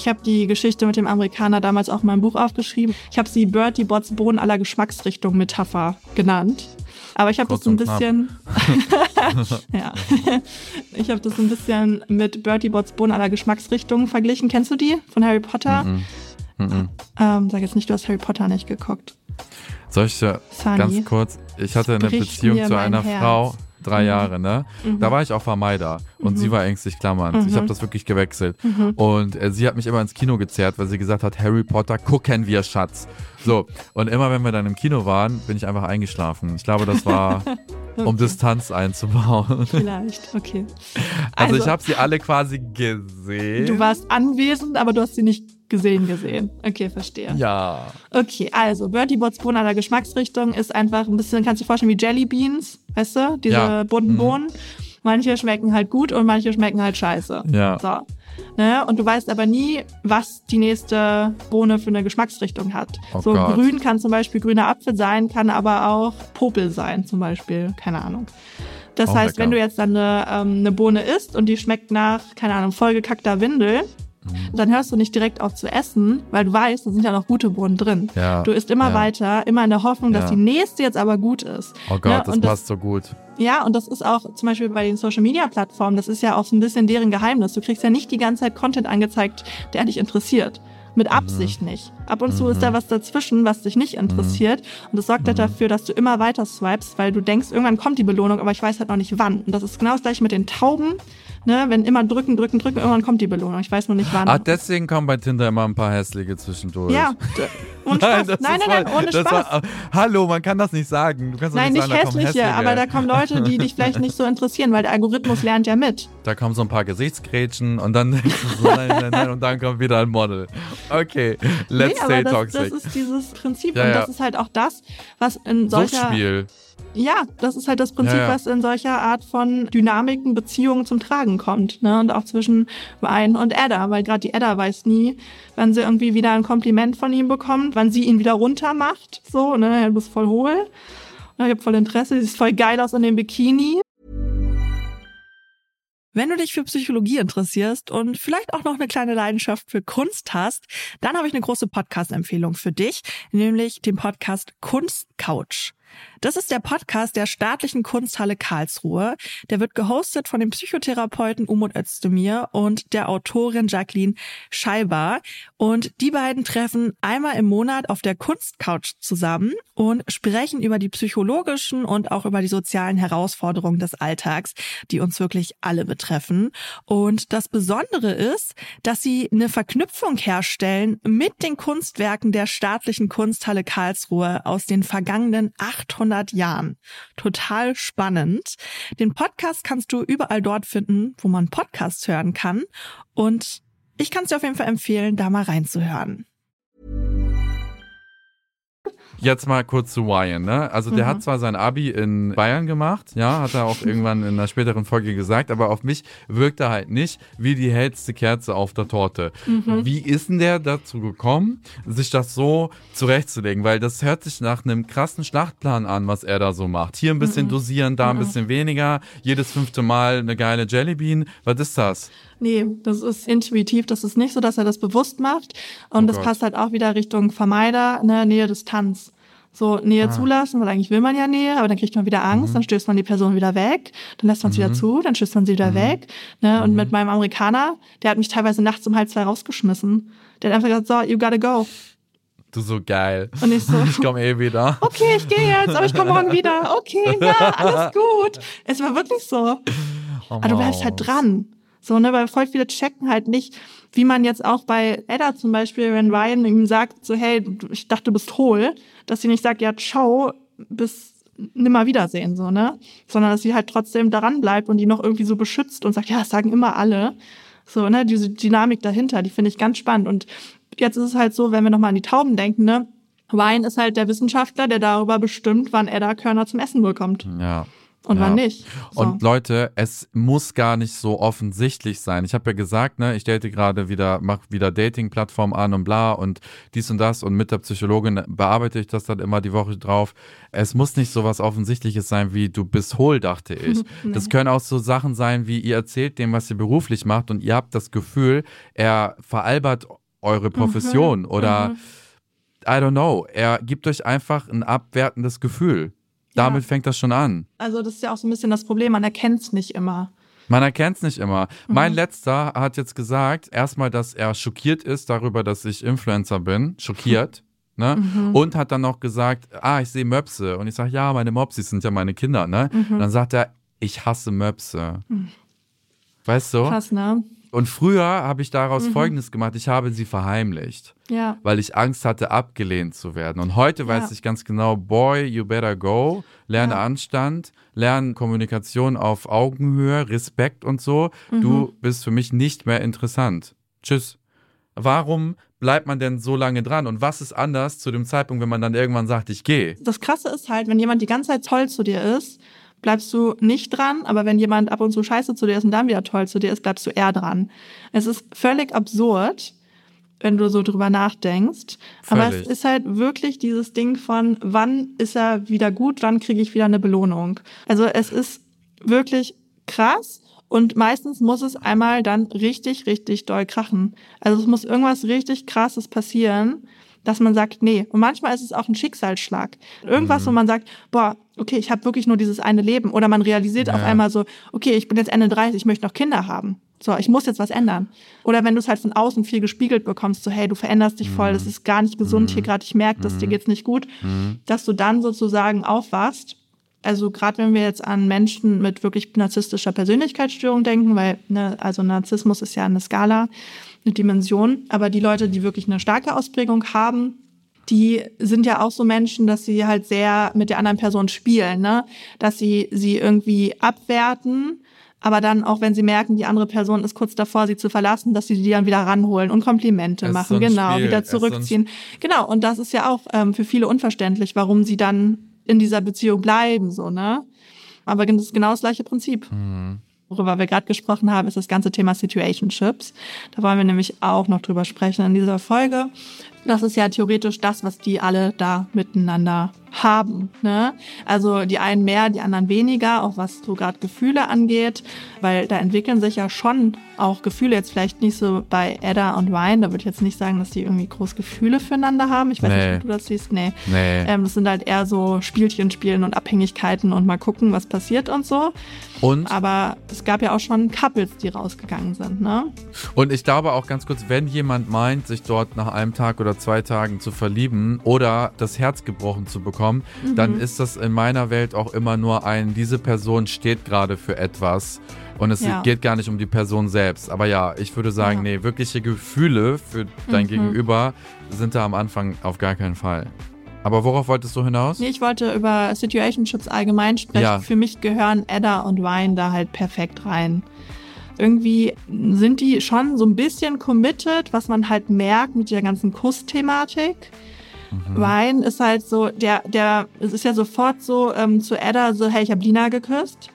Ich habe die Geschichte mit dem Amerikaner damals auch in meinem Buch aufgeschrieben. Ich habe sie Bertie Bots Bohnen aller Geschmacksrichtung Metapher genannt. Aber ich habe das ein bisschen, [LAUGHS] ja, ich habe das ein bisschen mit Bertie Bots Bohnen aller Geschmacksrichtungen verglichen. Kennst du die von Harry Potter? Mm -mm. Mm ähm, sag jetzt nicht, du hast Harry Potter nicht geguckt. Soll ich dir ganz kurz? Ich hatte eine Beziehung zu einer Herz. Frau, drei mhm. Jahre, ne? Mhm. Da war ich auch Vermeider und mhm. sie war ängstlich klammernd. Ich habe mhm. das wirklich gewechselt. Mhm. Und äh, sie hat mich immer ins Kino gezerrt, weil sie gesagt hat, Harry Potter gucken wir, Schatz. So, und immer wenn wir dann im Kino waren, bin ich einfach eingeschlafen. Ich glaube, das war, [LAUGHS] okay. um Distanz einzubauen. Vielleicht, okay. Also, also ich habe sie alle quasi gesehen. Du warst anwesend, aber du hast sie nicht gesehen, gesehen. Okay, verstehe. Ja. Okay, also Bertie Bots Bohnen aller Geschmacksrichtung ist einfach ein bisschen, kannst du dir vorstellen, wie Jelly Beans, weißt du? Diese ja. bunten mhm. Bohnen. Manche schmecken halt gut und manche schmecken halt scheiße. Ja. So. Ne? Und du weißt aber nie, was die nächste Bohne für eine Geschmacksrichtung hat. Oh so Gott. grün kann zum Beispiel grüner Apfel sein, kann aber auch Popel sein, zum Beispiel. Keine Ahnung. Das oh, heißt, wenn du jetzt dann eine, ähm, eine Bohne isst und die schmeckt nach, keine Ahnung, vollgekackter Windel, Mhm. Dann hörst du nicht direkt auf zu essen, weil du weißt, da sind ja noch gute Bohnen drin. Ja, du isst immer ja. weiter, immer in der Hoffnung, dass die nächste jetzt aber gut ist. Oh Gott, ne? das passt so gut. Ja, und das ist auch zum Beispiel bei den Social Media Plattformen, das ist ja auch so ein bisschen deren Geheimnis. Du kriegst ja nicht die ganze Zeit Content angezeigt, der dich interessiert. Mit mhm. Absicht mhm. nicht. Ab und zu mhm. ist da was dazwischen, was dich nicht interessiert. Mhm. Und das sorgt halt mhm. dafür, dass du immer weiter swipest, weil du denkst, irgendwann kommt die Belohnung, aber ich weiß halt noch nicht wann. Und das ist genau das gleiche mit den Tauben ne, wenn immer drücken, drücken, drücken, irgendwann kommt die Belohnung. Ich weiß nur nicht wann. Ah, deswegen kommen bei Tinder immer ein paar hässliche zwischendurch. Ja. [LAUGHS] Und Spaß. Nein, nein, nein, nein, ohne Spaß. War, hallo, man kann das nicht sagen. Du kannst nein, nicht, nicht sagen, hässliche, hässliche, aber da kommen Leute, die dich vielleicht nicht so interessieren, weil der Algorithmus lernt ja mit. Da kommen so ein paar Gesichtsgrätschen und dann denkst du so, nein, nein, nein, und dann kommt wieder ein Model. Okay, let's nee, stay das, toxic. Das ist dieses Prinzip ja, und das ist halt auch das, was in solcher... Suchtspiel. Ja, das ist halt das Prinzip, ja, ja. was in solcher Art von Dynamiken, Beziehungen zum Tragen kommt. Ne? Und auch zwischen Wein und Edda, weil gerade die Edda weiß nie, wann sie irgendwie wieder ein Kompliment von ihm bekommt, wann sie ihn wieder runter macht. So, ne, du bist voll hohl. Ich habe voll Interesse, sie sieht voll geil aus in dem Bikini. Wenn du dich für Psychologie interessierst und vielleicht auch noch eine kleine Leidenschaft für Kunst hast, dann habe ich eine große Podcast-Empfehlung für dich, nämlich den Podcast Kunstcouch. Das ist der Podcast der Staatlichen Kunsthalle Karlsruhe. Der wird gehostet von dem Psychotherapeuten Umut Özdemir und der Autorin Jacqueline Scheiber. Und die beiden treffen einmal im Monat auf der Kunstcouch zusammen und sprechen über die psychologischen und auch über die sozialen Herausforderungen des Alltags, die uns wirklich alle betreffen. Und das Besondere ist, dass sie eine Verknüpfung herstellen mit den Kunstwerken der Staatlichen Kunsthalle Karlsruhe aus den vergangenen 800 100 Jahren. Total spannend. Den Podcast kannst du überall dort finden, wo man Podcasts hören kann. Und Ich kann es dir auf jeden Fall empfehlen, da mal reinzuhören. Jetzt mal kurz zu Ryan, ne? Also der Mhm. hat zwar sein Abi in Bayern gemacht, ja, hat er auch [LAUGHS] irgendwann in einer späteren Folge gesagt, aber auf mich wirkt er halt nicht wie die hellste Kerze auf der Torte. Mhm. Wie ist denn der dazu gekommen, sich das so zurechtzulegen? Weil das hört sich nach einem krassen Schlachtplan an, was er da so macht. Hier ein bisschen Mhm. dosieren, da ein bisschen weniger, jedes fünfte Mal eine geile Jellybean. Was ist das? Nee, das ist intuitiv, das ist nicht so, dass er das bewusst macht. Und Oh das Gott. passt halt auch wieder Richtung Vermeider, ne, Nähe, Distanz. So Nähe Ah. zulassen, weil eigentlich will man ja Nähe, aber dann kriegt man wieder Mhm. Angst, dann stößt man die Person wieder weg, dann lässt man es wieder zu, dann stößt man sie Mhm. wieder weg. Ne? Und mit meinem Amerikaner, der hat mich teilweise nachts um halb zwei rausgeschmissen. Der hat einfach gesagt, so, you gotta go. Du so geil. Und ich so, [LAUGHS] Ich komme eh wieder. okay, ich gehe jetzt, aber ich komme morgen wieder. Okay, ja, alles gut. Es war wirklich so. [LAUGHS] Oh, Aber du bleibst halt dran. So, ne, weil voll viele checken halt nicht, wie man jetzt auch bei Edda zum Beispiel, wenn Ryan ihm sagt, so, hey, ich dachte, du bist hohl, dass sie nicht sagt, ja, ciao, bis nimmer wiedersehen, so, ne? Sondern dass sie halt trotzdem daran bleibt und die noch irgendwie so beschützt und sagt, ja, das sagen immer alle. So, ne, diese Dynamik dahinter, die finde ich ganz spannend. Und jetzt ist es halt so, wenn wir nochmal an die Tauben denken, ne? Ryan ist halt der Wissenschaftler, der darüber bestimmt, wann Edda Körner zum Essen bekommt Ja. Und Ja. wann nicht. So. Und Leute, es muss gar nicht so offensichtlich sein. Ich habe ja gesagt, ne, ich date gerade wieder, mach wieder Dating-Plattform an und bla und dies und das und mit der Psychologin bearbeite ich das dann immer die Woche drauf. Es muss nicht so was Offensichtliches sein wie du bist hohl, dachte [LAUGHS] ich. Das können auch so Sachen sein wie ihr erzählt dem, was ihr beruflich macht und ihr habt das Gefühl, er veralbert eure Profession oder I don't know, er gibt euch einfach ein abwertendes Gefühl. Ja. Damit fängt das schon an. Also das ist ja auch so ein bisschen das Problem, man erkennt es nicht immer. Man erkennt es nicht immer. Mhm. Mein letzter hat jetzt gesagt, erstmal, dass er schockiert ist darüber, dass ich Influencer bin. Schockiert. [LAUGHS] Ne? Mhm. Und hat dann noch gesagt, ah, ich sehe Möpse. Und ich sage, ja, meine Mopsis sind ja meine Kinder. Ne? Mhm. Und dann sagt er, ich hasse Möpse. Weißt du? Krass, ne? Und früher habe ich daraus Mhm. Folgendes gemacht. Ich habe sie verheimlicht, Ja. weil ich Angst hatte, abgelehnt zu werden. Und heute weiß Ja. ich ganz genau, boy, you better go. Lerne Ja. Anstand, lerne Kommunikation auf Augenhöhe, Respekt und so. Mhm. Du bist für mich nicht mehr interessant. Tschüss. Warum bleibt man denn so lange dran? Und was ist anders zu dem Zeitpunkt, wenn man dann irgendwann sagt, ich gehe? Das Krasse ist halt, wenn jemand die ganze Zeit toll zu dir ist, bleibst du nicht dran, aber wenn jemand ab und zu scheiße zu dir ist und dann wieder toll zu dir ist, bleibst du eher dran. Es ist völlig absurd, wenn du so drüber nachdenkst. Aber Völlig. es ist halt wirklich dieses Ding von, wann ist er wieder gut, wann kriege ich wieder eine Belohnung. Also es ist wirklich krass. Und meistens muss es einmal dann richtig, richtig doll krachen. Also es muss irgendwas richtig krasses passieren, dass man sagt, nee. Und manchmal ist es auch ein Schicksalsschlag. Irgendwas, wo man sagt, boah, okay, ich habe wirklich nur dieses eine Leben. Oder man realisiert auf Ja. einmal so, okay, ich bin jetzt Ende 30, ich möchte noch Kinder haben. So, ich muss jetzt was ändern. Oder wenn du es halt von außen viel gespiegelt bekommst, so, hey, du veränderst dich voll, das ist gar nicht gesund hier gerade, ich merke, dass dir geht's nicht gut, dass du dann sozusagen aufwachst. Also gerade wenn wir jetzt an Menschen mit wirklich narzisstischer Persönlichkeitsstörung denken, weil ne, also Narzissmus ist ja eine Skala, eine Dimension, aber die Leute, die wirklich eine starke Ausprägung haben, die sind ja auch so Menschen, dass sie halt sehr mit der anderen Person spielen, ne? Dass sie sie irgendwie abwerten, aber dann auch wenn sie merken, die andere Person ist kurz davor, sie zu verlassen, dass sie die dann wieder ranholen und Komplimente machen, so genau, Spiel. wieder ist so zurückziehen. Genau, und das ist ja auch ähm, für viele unverständlich, warum sie dann in dieser Beziehung bleiben, so, ne? Aber das ist genau das gleiche Prinzip. Worüber wir gerade gesprochen haben, ist das ganze Thema Situationships. Da wollen wir nämlich auch noch drüber sprechen in dieser Folge. Das ist ja theoretisch das, was die alle da miteinander haben. Ne? Also die einen mehr, die anderen weniger, auch was so gerade Gefühle angeht, weil da entwickeln sich ja schon auch Gefühle, jetzt vielleicht nicht so bei Edda und Ryan, da würde ich jetzt nicht sagen, dass die irgendwie groß Gefühle füreinander haben. Ich weiß Nee. nicht, ob du das siehst. Nee. Nee. Ähm, das sind halt eher so Spielchen spielen und Abhängigkeiten und mal gucken, was passiert und so. Und, Aber es gab ja auch schon Couples, die rausgegangen sind, ne? und ich glaube auch ganz kurz, wenn jemand meint, sich dort nach einem Tag oder zwei Tagen zu verlieben oder das Herz gebrochen zu bekommen, dann ist das in meiner Welt auch immer nur ein, diese Person steht gerade für etwas. Und es Ja. geht gar nicht um die Person selbst. Aber ja, ich würde sagen, Ja. nee, wirkliche Gefühle für dein Gegenüber sind da am Anfang auf gar keinen Fall. Aber worauf wolltest du hinaus? Nee, ich wollte über Situationships allgemein sprechen. Ja. Für mich gehören Edda und Ryan da halt perfekt rein. Irgendwie sind die schon so ein bisschen committed, was man halt merkt mit der ganzen Kussthematik. Mhm. Ryan ist halt so, der, der, es ist ja sofort so ähm, zu Edda so, hey, ich habe Lina geküsst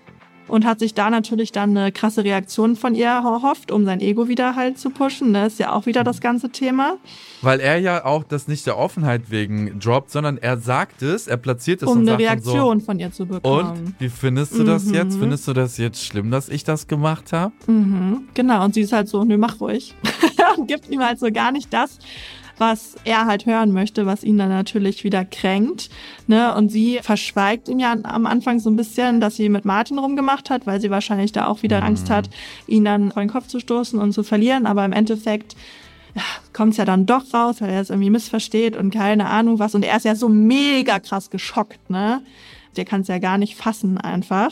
und hat sich da natürlich dann eine krasse Reaktion von ihr erhofft, um sein Ego wieder halt zu pushen. Ne? Ist ja auch wieder das ganze Thema. Weil er ja auch das nicht der Offenheit wegen droppt, sondern er sagt es, er platziert es um und eine sagt Reaktion so, von ihr zu bekommen. Und wie findest du das Mhm. jetzt? Findest du das jetzt schlimm, dass ich das gemacht habe? Mhm, genau, und sie ist halt so, nö, mach ruhig. [LAUGHS] und gibt ihm halt so gar nicht das, was er halt hören möchte, was ihn dann natürlich wieder kränkt. Ne? Und sie verschweigt ihm ja am Anfang so ein bisschen, dass sie mit Martin rumgemacht hat, weil sie wahrscheinlich da auch wieder Angst hat, ihn dann vor den Kopf zu stoßen und zu verlieren. Aber im Endeffekt kommt es ja dann doch raus, weil er es irgendwie missversteht und keine Ahnung was. Und er ist ja so mega krass geschockt, ne? Der kann es ja gar nicht fassen einfach.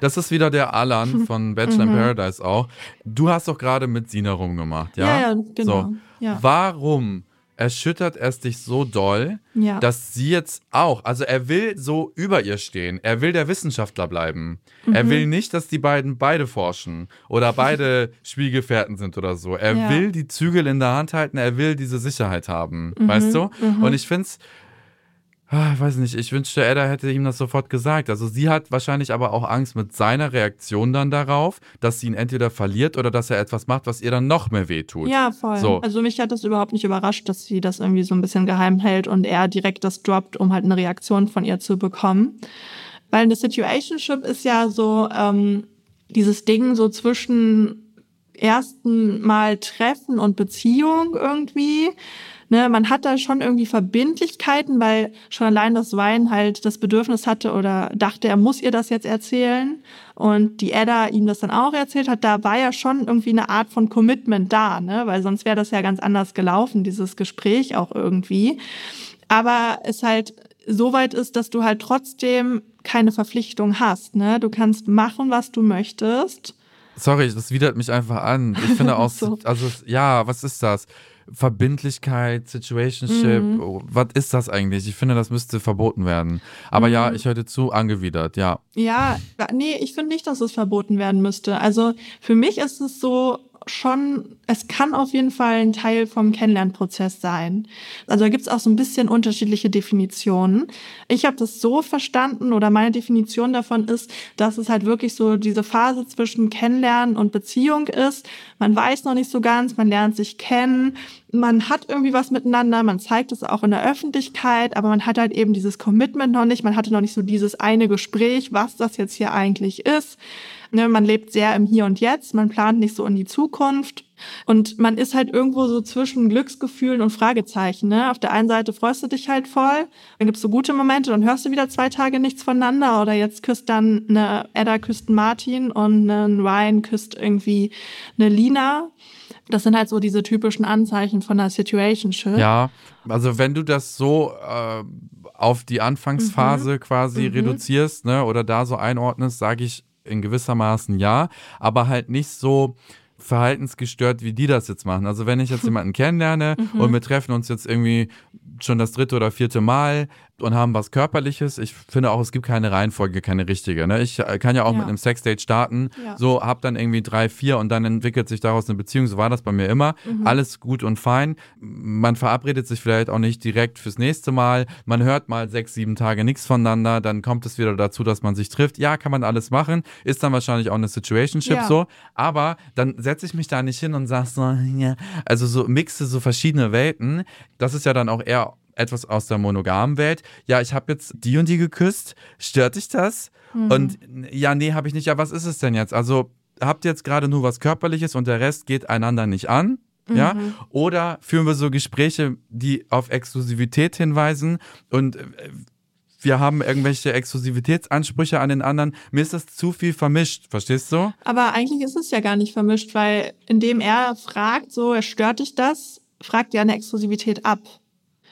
Das ist wieder der Alan [LAUGHS] von Bachelor in Paradise auch. Du hast doch gerade mit Sina rumgemacht, ja? Mhm. Ja, ja, genau. So. Ja. Warum erschüttert es dich so doll, Ja. dass sie jetzt auch, also er will so über ihr stehen, er will der Wissenschaftler bleiben. Er Mhm. will nicht, dass die beiden beide forschen oder beide [LAUGHS] Spielgefährten sind oder so. Er Ja. will die Zügel in der Hand halten, er will diese Sicherheit haben, Mhm. weißt du? Und ich find's Ah, Ich weiß nicht, ich wünschte, Edda hätte ihm das sofort gesagt. Also sie hat wahrscheinlich aber auch Angst mit seiner Reaktion dann darauf, dass sie ihn entweder verliert oder dass er etwas macht, was ihr dann noch mehr wehtut. Ja, voll. So. Also mich hat das überhaupt nicht überrascht, dass sie das irgendwie so ein bisschen geheim hält und er direkt das droppt, um halt eine Reaktion von ihr zu bekommen. Weil eine Situationship ist ja so ähm, dieses Ding so zwischen ersten Mal Treffen und Beziehung irgendwie. Ne, man hat da schon irgendwie Verbindlichkeiten, weil schon allein das Wein halt das Bedürfnis hatte oder dachte, er muss ihr das jetzt erzählen. Und die Edda ihm das dann auch erzählt hat, da war ja schon irgendwie eine Art von Commitment da, ne? Weil sonst wäre das ja ganz anders gelaufen, dieses Gespräch auch irgendwie. Aber es halt so weit ist, dass du halt trotzdem keine Verpflichtung hast, ne? Du kannst machen, was du möchtest. Sorry, das widert mich einfach an. Ich finde [LAUGHS] auch, So. also ja, was ist das? Verbindlichkeit, Situationship, Mhm. oh, was ist das eigentlich? Ich finde, das müsste verboten werden. Aber Mhm. ja, ich hörte zu, angewidert, ja. Ja, nee, ich finde nicht, dass es verboten werden müsste. Also für mich ist es so schon, es kann auf jeden Fall ein Teil vom Kennenlernprozess sein. Also da gibt's auch so ein bisschen unterschiedliche Definitionen. Ich habe das so verstanden oder meine Definition davon ist, dass es halt wirklich so diese Phase zwischen Kennenlernen und Beziehung ist. Man weiß noch nicht so ganz, man lernt sich kennen, man hat irgendwie was miteinander, man zeigt es auch in der Öffentlichkeit, aber man hat halt eben dieses Commitment noch nicht, man hatte noch nicht so dieses eine Gespräch, was das jetzt hier eigentlich ist. Ne, man lebt sehr im Hier und Jetzt, man plant nicht so in die Zukunft. Und man ist halt irgendwo so zwischen Glücksgefühlen und Fragezeichen. Ne? Auf der einen Seite freust du dich halt voll, dann gibt's so gute Momente, dann hörst du wieder zwei Tage nichts voneinander. Oder jetzt küsst dann eine Edda küsst Martin und ein Ryan küsst irgendwie eine Lina. Das sind halt so diese typischen Anzeichen von einer Situationship. Ja, also wenn du das so äh, auf die Anfangsphase Mhm. quasi reduzierst, ne, oder da so einordnest, sage ich in gewissermaßen ja, aber halt nicht so verhaltensgestört, wie die das jetzt machen. Also wenn ich jetzt [LAUGHS] jemanden kennenlerne Mhm. und wir treffen uns jetzt irgendwie schon das dritte oder vierte Mal und haben was Körperliches. Ich finde auch, es gibt keine Reihenfolge, keine richtige. Ne? Ich äh, kann ja auch Ja. mit einem Sexdate starten, Ja. so hab dann irgendwie drei, vier und dann entwickelt sich daraus eine Beziehung. So war das bei mir immer. Mhm. Alles gut und fein. Man verabredet sich vielleicht auch nicht direkt fürs nächste Mal. Man hört mal sechs, sieben Tage nichts voneinander. Dann kommt es wieder dazu, dass man sich trifft. Ja, kann man alles machen. Ist dann wahrscheinlich auch eine Situationship Ja. so. Aber dann setze ich mich da nicht hin und sag so, also so mixe so verschiedene Welten. Das ist ja dann auch eher etwas aus der monogamen Welt. Ja, ich habe jetzt die und die geküsst. Stört dich das? Und ja, nee, habe ich nicht. Ja, was ist es denn jetzt? Also habt ihr jetzt gerade nur was Körperliches und der Rest geht einander nicht an? Ja? Oder führen wir so Gespräche, die auf Exklusivität hinweisen und äh, wir haben irgendwelche Exklusivitätsansprüche an den anderen. Mir ist das zu viel vermischt, verstehst du? Aber eigentlich ist es ja gar nicht vermischt, weil indem er fragt, so, stört dich das, fragt ja eine Exklusivität ab.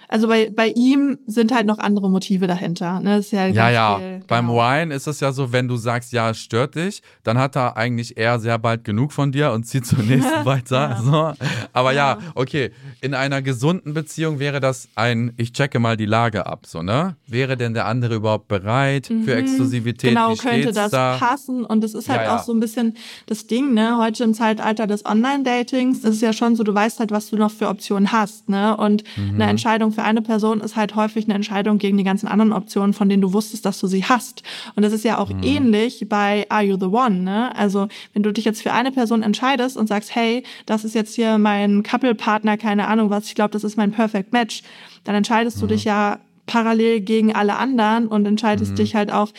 Also bei, bei ihm sind halt noch andere Motive dahinter. Ne? Das ist ja, Ja, ja. Viel, Beim genau. Wine ist es ja so, wenn du sagst, ja, es stört dich, dann hat er eigentlich eher sehr bald genug von dir und zieht zur nächsten [LAUGHS] weiter. Ja. So. Aber ja. Ja. okay. In einer gesunden Beziehung wäre das ein, ich checke mal die Lage ab, so, ne? Wäre denn der andere überhaupt bereit für Exklusivität? Genau, könnte das da? passen. Und es ist halt ja. auch so ein bisschen das Ding, ne? Heute im Zeitalter des Online-Datings ist es ja schon so, du weißt halt, was du noch für Optionen hast, ne? Und Mhm. eine Entscheidung für eine Person ist halt häufig eine Entscheidung gegen die ganzen anderen Optionen, von denen du wusstest, dass du sie hast. Und das ist ja Mhm. auch ähnlich bei Are You the One, ne? Also, wenn du dich jetzt für eine Person entscheidest und sagst, hey, das ist jetzt hier mein Couple-Partner, keine Ahnung was, ich glaube, das ist mein Perfect Match, dann entscheidest du Mhm. dich ja parallel gegen alle anderen und entscheidest Mhm. dich halt auch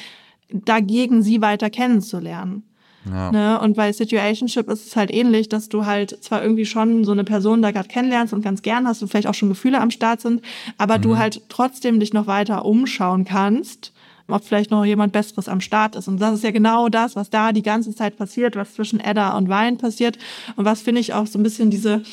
dagegen, sie weiter kennenzulernen. Ja. Ne? Und bei Situationship ist es halt ähnlich, dass du halt zwar irgendwie schon so eine Person da gerade kennenlernst und ganz gern hast und vielleicht auch schon Gefühle am Start sind, aber Mhm. du halt trotzdem dich noch weiter umschauen kannst, ob vielleicht noch jemand Besseres am Start ist. Und das ist ja genau das, was da die ganze Zeit passiert, was zwischen Edda und Wein passiert und was finde ich auch so ein bisschen diese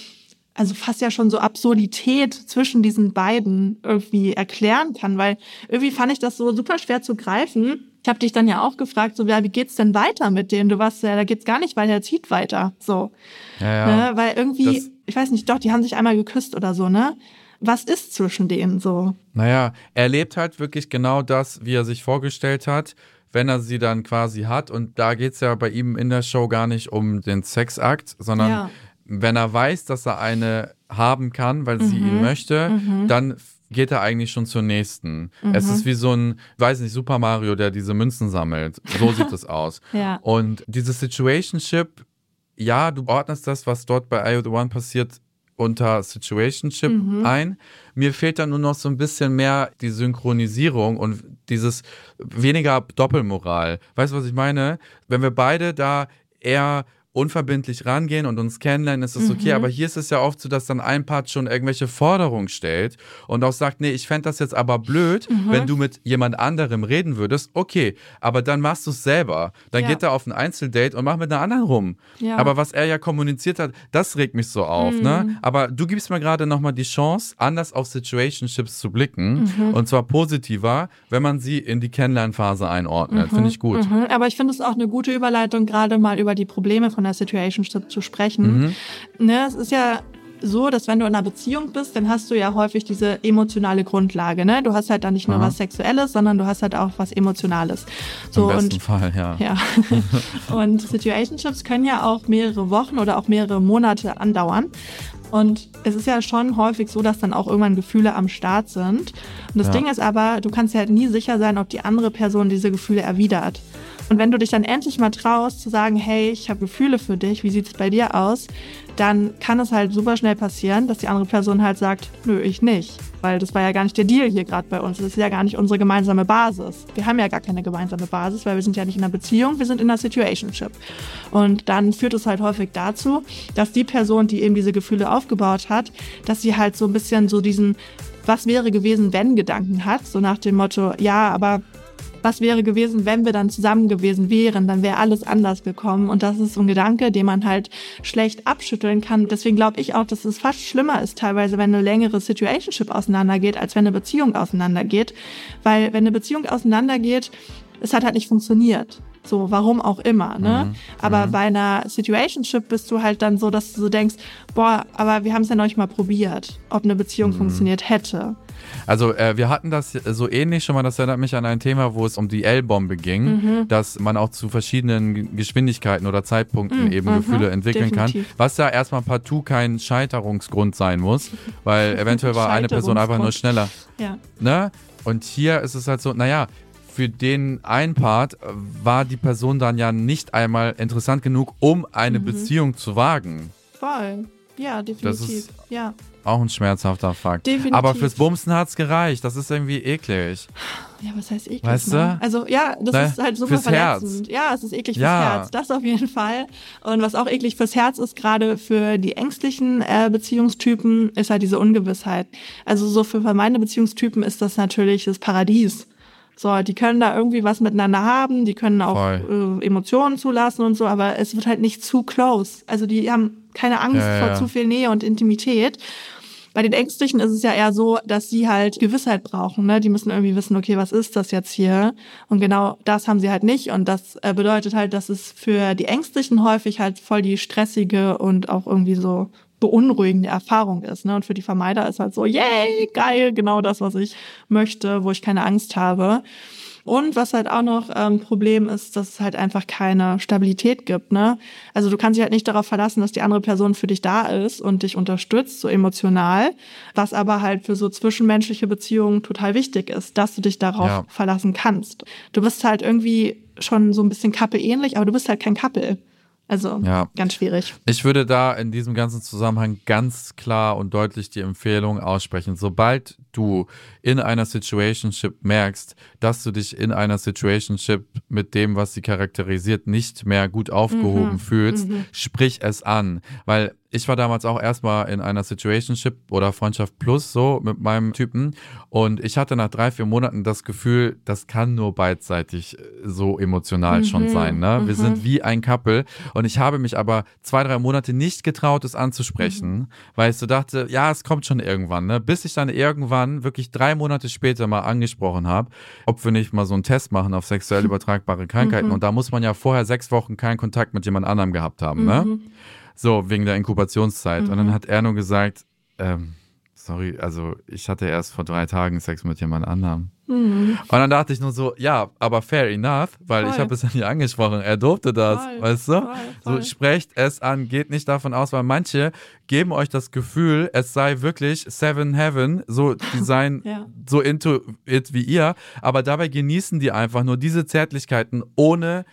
also fast ja schon so Absurdität zwischen diesen beiden irgendwie erklären kann, weil irgendwie fand ich das so super schwer zu greifen. Ich habe dich dann ja auch gefragt, so ja, wie geht's denn weiter mit denen? Du warst ja, da geht's gar nicht weiter, er zieht weiter, so, Ja, ja. ne? weil irgendwie, Das- ich weiß nicht, doch, die haben sich einmal geküsst oder so, ne? Was ist zwischen denen so? Naja, er lebt halt wirklich genau das, wie er sich vorgestellt hat, wenn er sie dann quasi hat. Und da geht's ja bei ihm in der Show gar nicht um den Sexakt, sondern Ja. Wenn er weiß, dass er eine haben kann, weil sie Mhm. ihn möchte, dann f- geht er eigentlich schon zur nächsten. Es Mhm. ist wie so ein, weiß nicht, Super Mario, der diese Münzen sammelt. So sieht es [LAUGHS] aus. Ja. Und diese Situationship, ja, du ordnest das, was dort bei IO The One passiert, unter Situationship Mhm. ein. Mir fehlt da nur noch so ein bisschen mehr die Synchronisierung und dieses weniger Doppelmoral. Weißt du, was ich meine? Wenn wir beide da eher unverbindlich rangehen und uns kennenlernen, ist das okay. Aber hier ist es ja oft so, dass dann ein Part schon irgendwelche Forderungen stellt und auch sagt, nee, ich fände das jetzt aber blöd, wenn du mit jemand anderem reden würdest. Okay, aber dann machst du es selber. Dann Ja. geht er auf ein Einzeldate und macht mit einer anderen rum. Ja. Aber was er ja kommuniziert hat, das regt mich so auf. Mhm. Ne? Aber du gibst mir gerade nochmal die Chance, anders auf Situationships zu blicken. Mhm. Und zwar positiver, wenn man sie in die Kennenlernphase einordnet. Finde ich gut. Mhm, aber ich finde es auch eine gute Überleitung, gerade mal über die Probleme von der Situationship zu sprechen. Ne, es ist ja so, dass wenn du in einer Beziehung bist, dann hast du ja häufig diese emotionale Grundlage. Ne? Du hast halt dann nicht nur Aha. was Sexuelles, sondern du hast halt auch was Emotionales. So Im besten und Fall, ja. ja. [LAUGHS] und Situationships können ja auch mehrere Wochen oder auch mehrere Monate andauern. Und es ist ja schon häufig so, dass dann auch irgendwann Gefühle am Start sind. Und das Ja. Ding ist aber, du kannst ja halt nie sicher sein, ob die andere Person diese Gefühle erwidert. Und wenn du dich dann endlich mal traust zu sagen, hey, ich habe Gefühle für dich, wie sieht's bei dir aus? Dann kann es halt super schnell passieren, dass die andere Person halt sagt, nö, ich nicht. Weil das war ja gar nicht der Deal hier gerade bei uns. Das ist ja gar nicht unsere gemeinsame Basis. Wir haben ja gar keine gemeinsame Basis, weil wir sind ja nicht in einer Beziehung, wir sind in einer Situationship. Und dann führt es halt häufig dazu, dass die Person, die eben diese Gefühle aufgebaut hat, dass sie halt so ein bisschen so diesen was wäre gewesen, wenn Gedanken hat, so nach dem Motto, ja, aber was wäre gewesen, wenn wir dann zusammen gewesen wären, dann wäre alles anders gekommen. Und das ist so ein Gedanke, den man halt schlecht abschütteln kann. Deswegen glaube ich auch, dass es fast schlimmer ist teilweise, wenn eine längere Situationship auseinandergeht, als wenn eine Beziehung auseinandergeht. Weil wenn eine Beziehung auseinandergeht, es hat halt nicht funktioniert. So, warum auch immer, ne? Aber bei einer Situationship bist du halt dann so, dass du so denkst, boah, aber wir haben es ja noch nicht mal probiert, ob eine Beziehung funktioniert hätte. Also äh, wir hatten das so ähnlich schon mal, das erinnert mich an ein Thema, wo es um die L-Bombe ging, Mhm. dass man auch zu verschiedenen Geschwindigkeiten oder Zeitpunkten eben Gefühle entwickeln kann, Mhm. definitiv. was ja erstmal partout kein Scheiterungsgrund sein muss, weil [LAUGHS] eventuell war eine Person einfach nur schneller. Ja. Ne? Und hier ist es halt so, naja, für den einen Part äh, war die Person dann ja nicht einmal interessant genug, um eine Mhm. Beziehung zu wagen. Voll. Ja, definitiv. ja. Auch ein schmerzhafter Fakt. Definitiv. Aber fürs Bumsen hat's gereicht. Das ist irgendwie eklig. Ja, was heißt eklig? Weißt ne? du? Also ja, das Ne? ist halt super Fürs Herz. verletzend. Ja, es ist eklig Ja. fürs Herz. Das auf jeden Fall. Und was auch eklig fürs Herz ist, gerade für die ängstlichen äh, Beziehungstypen, ist halt diese Ungewissheit. Also so für meine Beziehungstypen ist das natürlich das Paradies. So, die können da irgendwie was miteinander haben, die können auch äh, Emotionen zulassen und so, aber es wird halt nicht zu close. Also die haben keine Angst Ja, vor ja. zu viel Nähe und Intimität. Bei den Ängstlichen ist es ja eher so, dass sie halt Gewissheit brauchen. Ne? Die müssen irgendwie wissen, okay, was ist das jetzt hier? Und genau das haben sie halt nicht. Und das äh, bedeutet halt, dass es für die Ängstlichen häufig halt voll die stressige und auch irgendwie so beunruhigende Erfahrung ist. Ne? Und für die Vermeider ist halt so, yay, geil, genau das, was ich möchte, wo ich keine Angst habe. Und was halt auch noch ein ähm, Problem ist, dass es halt einfach keine Stabilität gibt. Ne? Also du kannst dich halt nicht darauf verlassen, dass die andere Person für dich da ist und dich unterstützt, so emotional, was aber halt für so zwischenmenschliche Beziehungen total wichtig ist, dass du dich darauf ja. verlassen kannst. Du bist halt irgendwie schon so ein bisschen Couple ähnlich, aber du bist halt kein Couple. Also ja. ganz schwierig. Ich würde da in diesem ganzen Zusammenhang ganz klar und deutlich die Empfehlung aussprechen. Sobald du in einer Situationship merkst, dass du dich in einer Situationship mit dem, was sie charakterisiert, nicht mehr gut aufgehoben mhm. fühlst, mhm. sprich es an. Weil ich war damals auch erstmal in einer Situationship oder Freundschaft Plus so mit meinem Typen und ich hatte nach drei, vier Monaten das Gefühl, das kann nur beidseitig äh, so emotional mhm, schon sein. Ne? Wir mhm. sind wie ein Couple und ich habe mich aber zwei, drei Monate nicht getraut, es anzusprechen, mhm. weil ich so dachte, ja, es kommt schon irgendwann, ne? bis ich dann irgendwann wirklich drei Monate später mal angesprochen habe, ob wir nicht mal so einen Test machen auf sexuell [LAUGHS] übertragbare Krankheiten mhm. und da muss man ja vorher sechs Wochen keinen Kontakt mit jemand anderem gehabt haben. Ne? So, wegen der Inkubationszeit. Mhm. Und dann mhm. hat er nur gesagt, ähm, sorry, also ich hatte erst vor drei Tagen Sex mit jemand anderem. Mhm. Und dann dachte ich nur so, ja, aber fair enough, weil voll. ich habe es ja nicht angesprochen. Er durfte das, voll. weißt du? Voll, so sprecht es an, geht nicht davon aus, weil manche geben euch das Gefühl, es sei wirklich Seven Heaven, so die [LAUGHS] seien ja. so into it wie ihr, aber dabei genießen die einfach nur diese Zärtlichkeiten ohne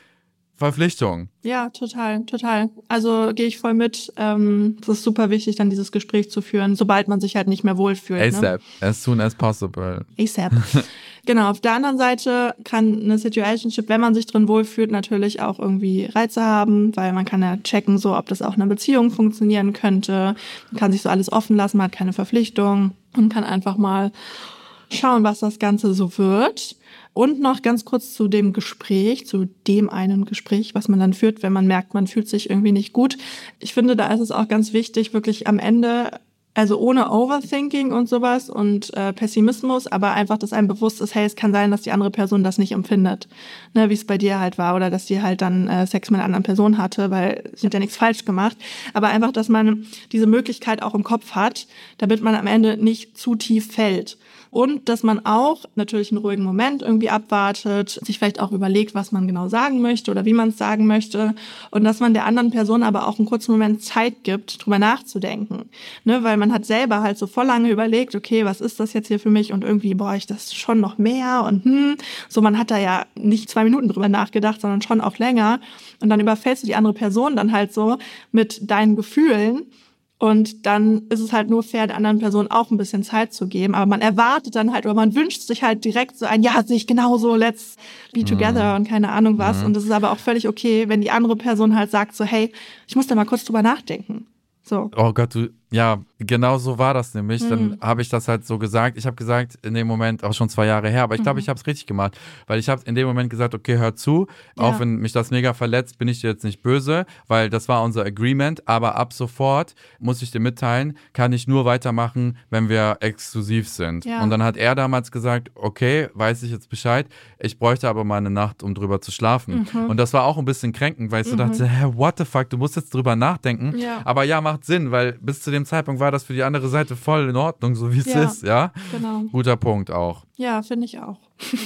Verpflichtung. Ja, total, total. Also gehe ich voll mit. Ähm, es ist super wichtig, dann dieses Gespräch zu führen, sobald man sich halt nicht mehr wohlfühlt. ASAP, ne? as soon as possible. ASAP. [LAUGHS] genau, auf der anderen Seite kann eine Situationship, wenn man sich drin wohlfühlt, natürlich auch irgendwie Reize haben, weil man kann ja checken, so ob das auch in einer Beziehung funktionieren könnte. Man kann sich so alles offen lassen, man hat keine Verpflichtung und kann einfach mal schauen, was das Ganze so wird. Und noch ganz kurz zu dem Gespräch, zu dem einen Gespräch, was man dann führt, wenn man merkt, man fühlt sich irgendwie nicht gut. Ich finde, da ist es auch ganz wichtig, wirklich am Ende also ohne Overthinking und sowas und äh, Pessimismus, aber einfach, dass einem bewusst ist, hey, es kann sein, dass die andere Person das nicht empfindet, ne, wie es bei dir halt war oder dass die halt dann äh, Sex mit einer anderen Person hatte, weil sie hat ja nichts falsch gemacht, aber einfach, dass man diese Möglichkeit auch im Kopf hat, damit man am Ende nicht zu tief fällt und dass man auch natürlich einen ruhigen Moment irgendwie abwartet, sich vielleicht auch überlegt, was man genau sagen möchte oder wie man es sagen möchte. Und dass man der anderen Person aber auch einen kurzen Moment Zeit gibt, drüber nachzudenken, ne, weil man hat selber halt so voll lange überlegt, okay, was ist das jetzt hier für mich? Und irgendwie brauche ich das schon noch mehr und hm, so man hat da ja nicht zwei Minuten drüber nachgedacht, sondern schon auch länger. Und dann überfällst du die andere Person dann halt so mit deinen Gefühlen und dann ist es halt nur fair, der anderen Person auch ein bisschen Zeit zu geben. Aber man erwartet dann halt oder man wünscht sich halt direkt so ein, ja, sehe ich genauso, let's be mhm. together mhm. und keine Ahnung was. Mhm. Und es ist aber auch völlig okay, wenn die andere Person halt sagt so, hey, ich muss da mal kurz drüber nachdenken. So. Oh Gott, du, ja, genau so war das nämlich. Mhm. Dann habe ich das halt so gesagt. Ich habe gesagt, in dem Moment, auch schon zwei Jahre her, aber ich glaube, mhm. ich habe es richtig gemacht, weil ich habe in dem Moment gesagt, okay, hör zu, ja. auch wenn mich das mega verletzt, bin ich dir jetzt nicht böse, weil das war unser Agreement, aber ab sofort, muss ich dir mitteilen, kann ich nur weitermachen, wenn wir exklusiv sind. Ja. Und dann hat er damals gesagt, okay, weiß ich jetzt Bescheid, ich bräuchte aber mal eine Nacht, um drüber zu schlafen. Mhm. Und das war auch ein bisschen kränkend, weil ich so dachte, mhm. hä, what the fuck, du musst jetzt drüber nachdenken. Ja. Aber ja, macht Sinn, weil bis zu dem Zeitpunkt war das für die andere Seite voll in Ordnung, so wie es ja, ist, ja? Genau. Guter Punkt auch. Ja, finde ich auch.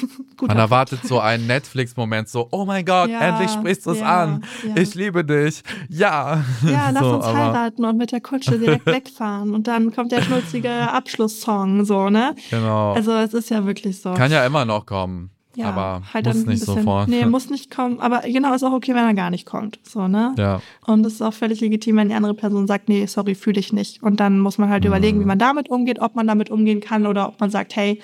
[LAUGHS] Man erwartet so einen Netflix-Moment, so, oh mein Gott, ja, endlich sprichst du es ja, an. Ich liebe dich. Ja. Ja, lass so, uns heiraten und mit der Kutsche direkt [LAUGHS] wegfahren. Und dann kommt der schnulzige Abschlusssong, so, ne? Genau. Also, es ist ja wirklich so. Kann ja immer noch kommen. Ja, aber halt muss nicht bisschen, sofort. Nee, muss nicht kommen. Aber genau, ist auch okay, wenn er gar nicht kommt. So, ne? Ja. Und es ist auch völlig legitim, wenn die andere Person sagt, nee, sorry, fühle ich nicht. Und dann muss man halt mhm. überlegen, wie man damit umgeht, ob man damit umgehen kann oder ob man sagt, hey,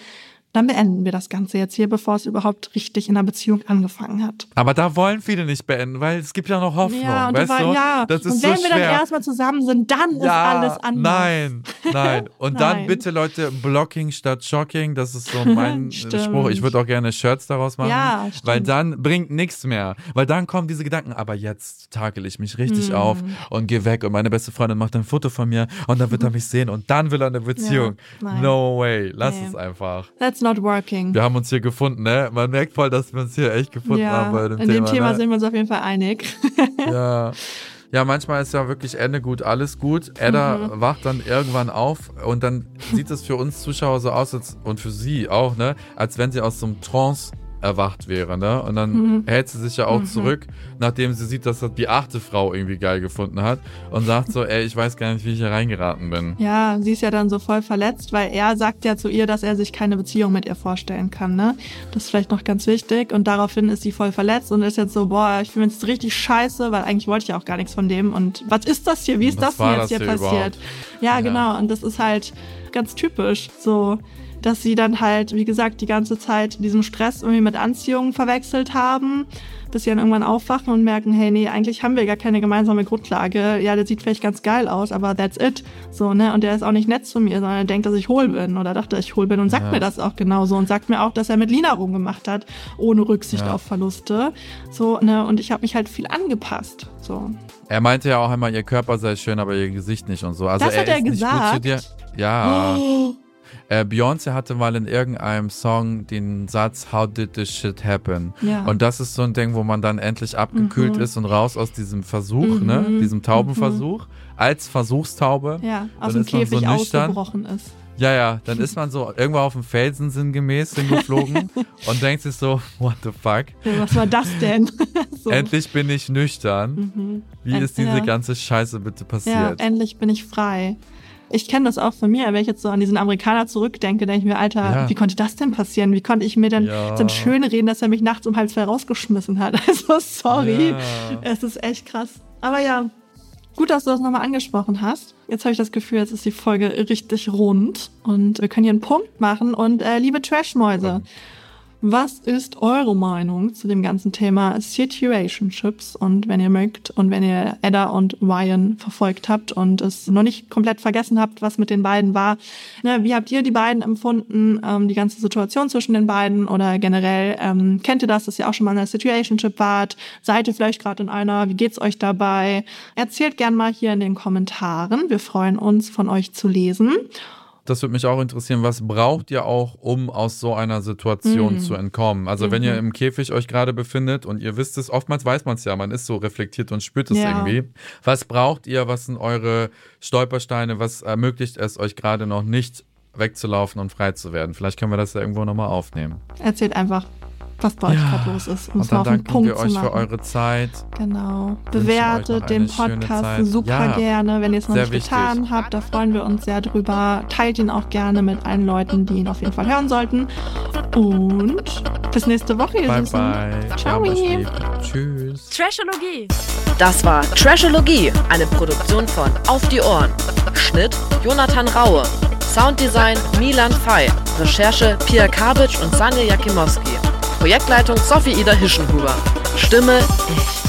dann beenden wir das Ganze jetzt hier, bevor es überhaupt richtig in der Beziehung angefangen hat. Aber da wollen viele nicht beenden, weil es gibt ja noch Hoffnung. Ja, und, weißt war, du? ja. Das ist und wenn so wir dann erstmal zusammen sind, dann ist alles anders. Nein, nein. Und dann Nein. bitte Leute, Blocking statt Shocking, das ist so mein. [LAUGHS] Spruch. Ich würde auch gerne Shirts daraus machen. Ja, stimmt. weil dann bringt nichts mehr. Weil dann kommen diese Gedanken, aber jetzt takel ich mich richtig Hm. auf und gehe weg und meine beste Freundin macht ein Foto von mir und dann wird er [LAUGHS] mich sehen und dann will er eine Beziehung. nein. no way, lass Nee. es einfach. That's not working. Wir haben uns hier gefunden, ne? Man merkt voll, dass wir uns hier echt gefunden haben bei dem in Thema. dem Thema ne? sind wir uns auf jeden Fall einig. [LAUGHS] Ja. Ja, manchmal ist ja wirklich Ende gut, alles gut. Edda Mhm. wacht dann irgendwann auf und dann sieht es für uns Zuschauer so aus als, und für sie auch, ne, als wenn sie aus so einem Trance erwacht wäre, ne? Und dann Mhm. hält sie sich ja auch zurück, nachdem sie sieht, dass das die achte Frau irgendwie geil gefunden hat und sagt so, ey, ich weiß gar nicht, wie ich hier reingeraten bin. Ja, sie ist ja dann so voll verletzt, weil er sagt ja zu ihr, dass er sich keine Beziehung mit ihr vorstellen kann, ne? Das ist vielleicht noch ganz wichtig. Und daraufhin ist sie voll verletzt und ist jetzt so, boah, ich fühle mich jetzt richtig scheiße, weil eigentlich wollte ich ja auch gar nichts von dem. Und was ist das hier? Wie ist Was das denn jetzt das hier hier passiert? Ja, Ja. genau. Und das ist halt ganz typisch. So, dass sie dann halt, wie gesagt, die ganze Zeit diesen Stress irgendwie mit Anziehung verwechselt haben, bis sie dann irgendwann aufwachen und merken, hey, nee, eigentlich haben wir gar keine gemeinsame Grundlage. Ja, der sieht vielleicht ganz geil aus, aber that's it. So, ne? Und der ist auch nicht nett zu mir, sondern er denkt, dass ich hohl bin oder dachte, ich hohl bin und sagt Ja. mir das auch genauso und sagt mir auch, dass er mit Lina rumgemacht hat, ohne Rücksicht Ja. auf Verluste. So, ne? Und ich habe mich halt viel angepasst. So. Er meinte ja auch einmal, ihr Körper sei schön, aber ihr Gesicht nicht und so. Also Das er hat er ist nicht gut zu gesagt? dir. Ja. Äh, Beyoncé hatte mal in irgendeinem Song den Satz How did this shit happen? Ja. Und das ist so ein Ding, wo man dann endlich abgekühlt Mhm. ist und raus aus diesem Versuch, ne? Diesem Taubenversuch, als Versuchstaube. Ja, aus Dann dem so Käfig nüchtern. ausgebrochen ist. Ja, ja, dann ist man so irgendwo auf dem Felsen sinngemäß hingeflogen [LAUGHS] und denkt sich so, what the fuck? Ja, was war das denn? [LAUGHS] so. Endlich bin ich nüchtern. Wie End- ist diese ja. ganze Scheiße bitte Ja, passiert? endlich bin ich frei. Ich kenne das auch von mir, wenn ich jetzt so an diesen Amerikaner zurückdenke, denke ich mir, Alter, Ja. wie konnte das denn passieren? Wie konnte ich mir denn Ja. dann schön reden, dass er mich nachts um halb zwei rausgeschmissen hat? [LAUGHS] Also sorry. Ja. Es ist echt krass. Aber ja, gut, dass du das nochmal angesprochen hast. Jetzt habe ich das Gefühl, jetzt ist die Folge richtig rund und wir können hier einen Punkt machen. Und äh, liebe Trashmäuse, was ist eure Meinung zu dem ganzen Thema Situationships? Und wenn ihr mögt und wenn ihr Edda und Ryan verfolgt habt und es noch nicht komplett vergessen habt, was mit den beiden war, ne, wie habt ihr die beiden empfunden, ähm, die ganze Situation zwischen den beiden oder generell ähm, kennt ihr das, dass ihr auch schon mal in einer Situationship wart? Seid ihr vielleicht gerade in einer? Wie geht's euch dabei? Erzählt gern mal hier in den Kommentaren. Wir freuen uns, von euch zu lesen. Das würde mich auch interessieren. Was braucht ihr auch, um aus so einer Mhm. Situation zu entkommen? Also wenn ihr im Käfig euch gerade befindet und ihr wisst es, oftmals weiß man es ja, man ist so reflektiert und spürt es Ja. irgendwie. Was braucht ihr? Was sind eure Stolpersteine? Was ermöglicht es euch gerade noch nicht wegzulaufen und frei zu werden? Vielleicht können wir das ja irgendwo nochmal aufnehmen. Erzählt einfach, was bei euch Ja. gerade los ist, um es Und mal dann auf den danken Punkt wir zu euch machen. für eure Zeit. Genau. Bewertet den Podcast super Ja, gerne, wenn ihr es noch sehr nicht wichtig. getan habt. Da freuen wir uns sehr drüber. Teilt ihn auch gerne mit allen Leuten, die ihn auf jeden Fall hören sollten. Und bis nächste Woche, ihr Bye, Süßen. bye. Ciao. Lieb. Tschüss. Trashologie. Das war Trashologie, eine Produktion von Auf die Ohren. Schnitt Jonathan Raue. Sounddesign Milan Fey. Recherche Pia Kabitsch und Sanja Jakimowski. Projektleitung Sophie Ida Hischenhuber. Stimme ich.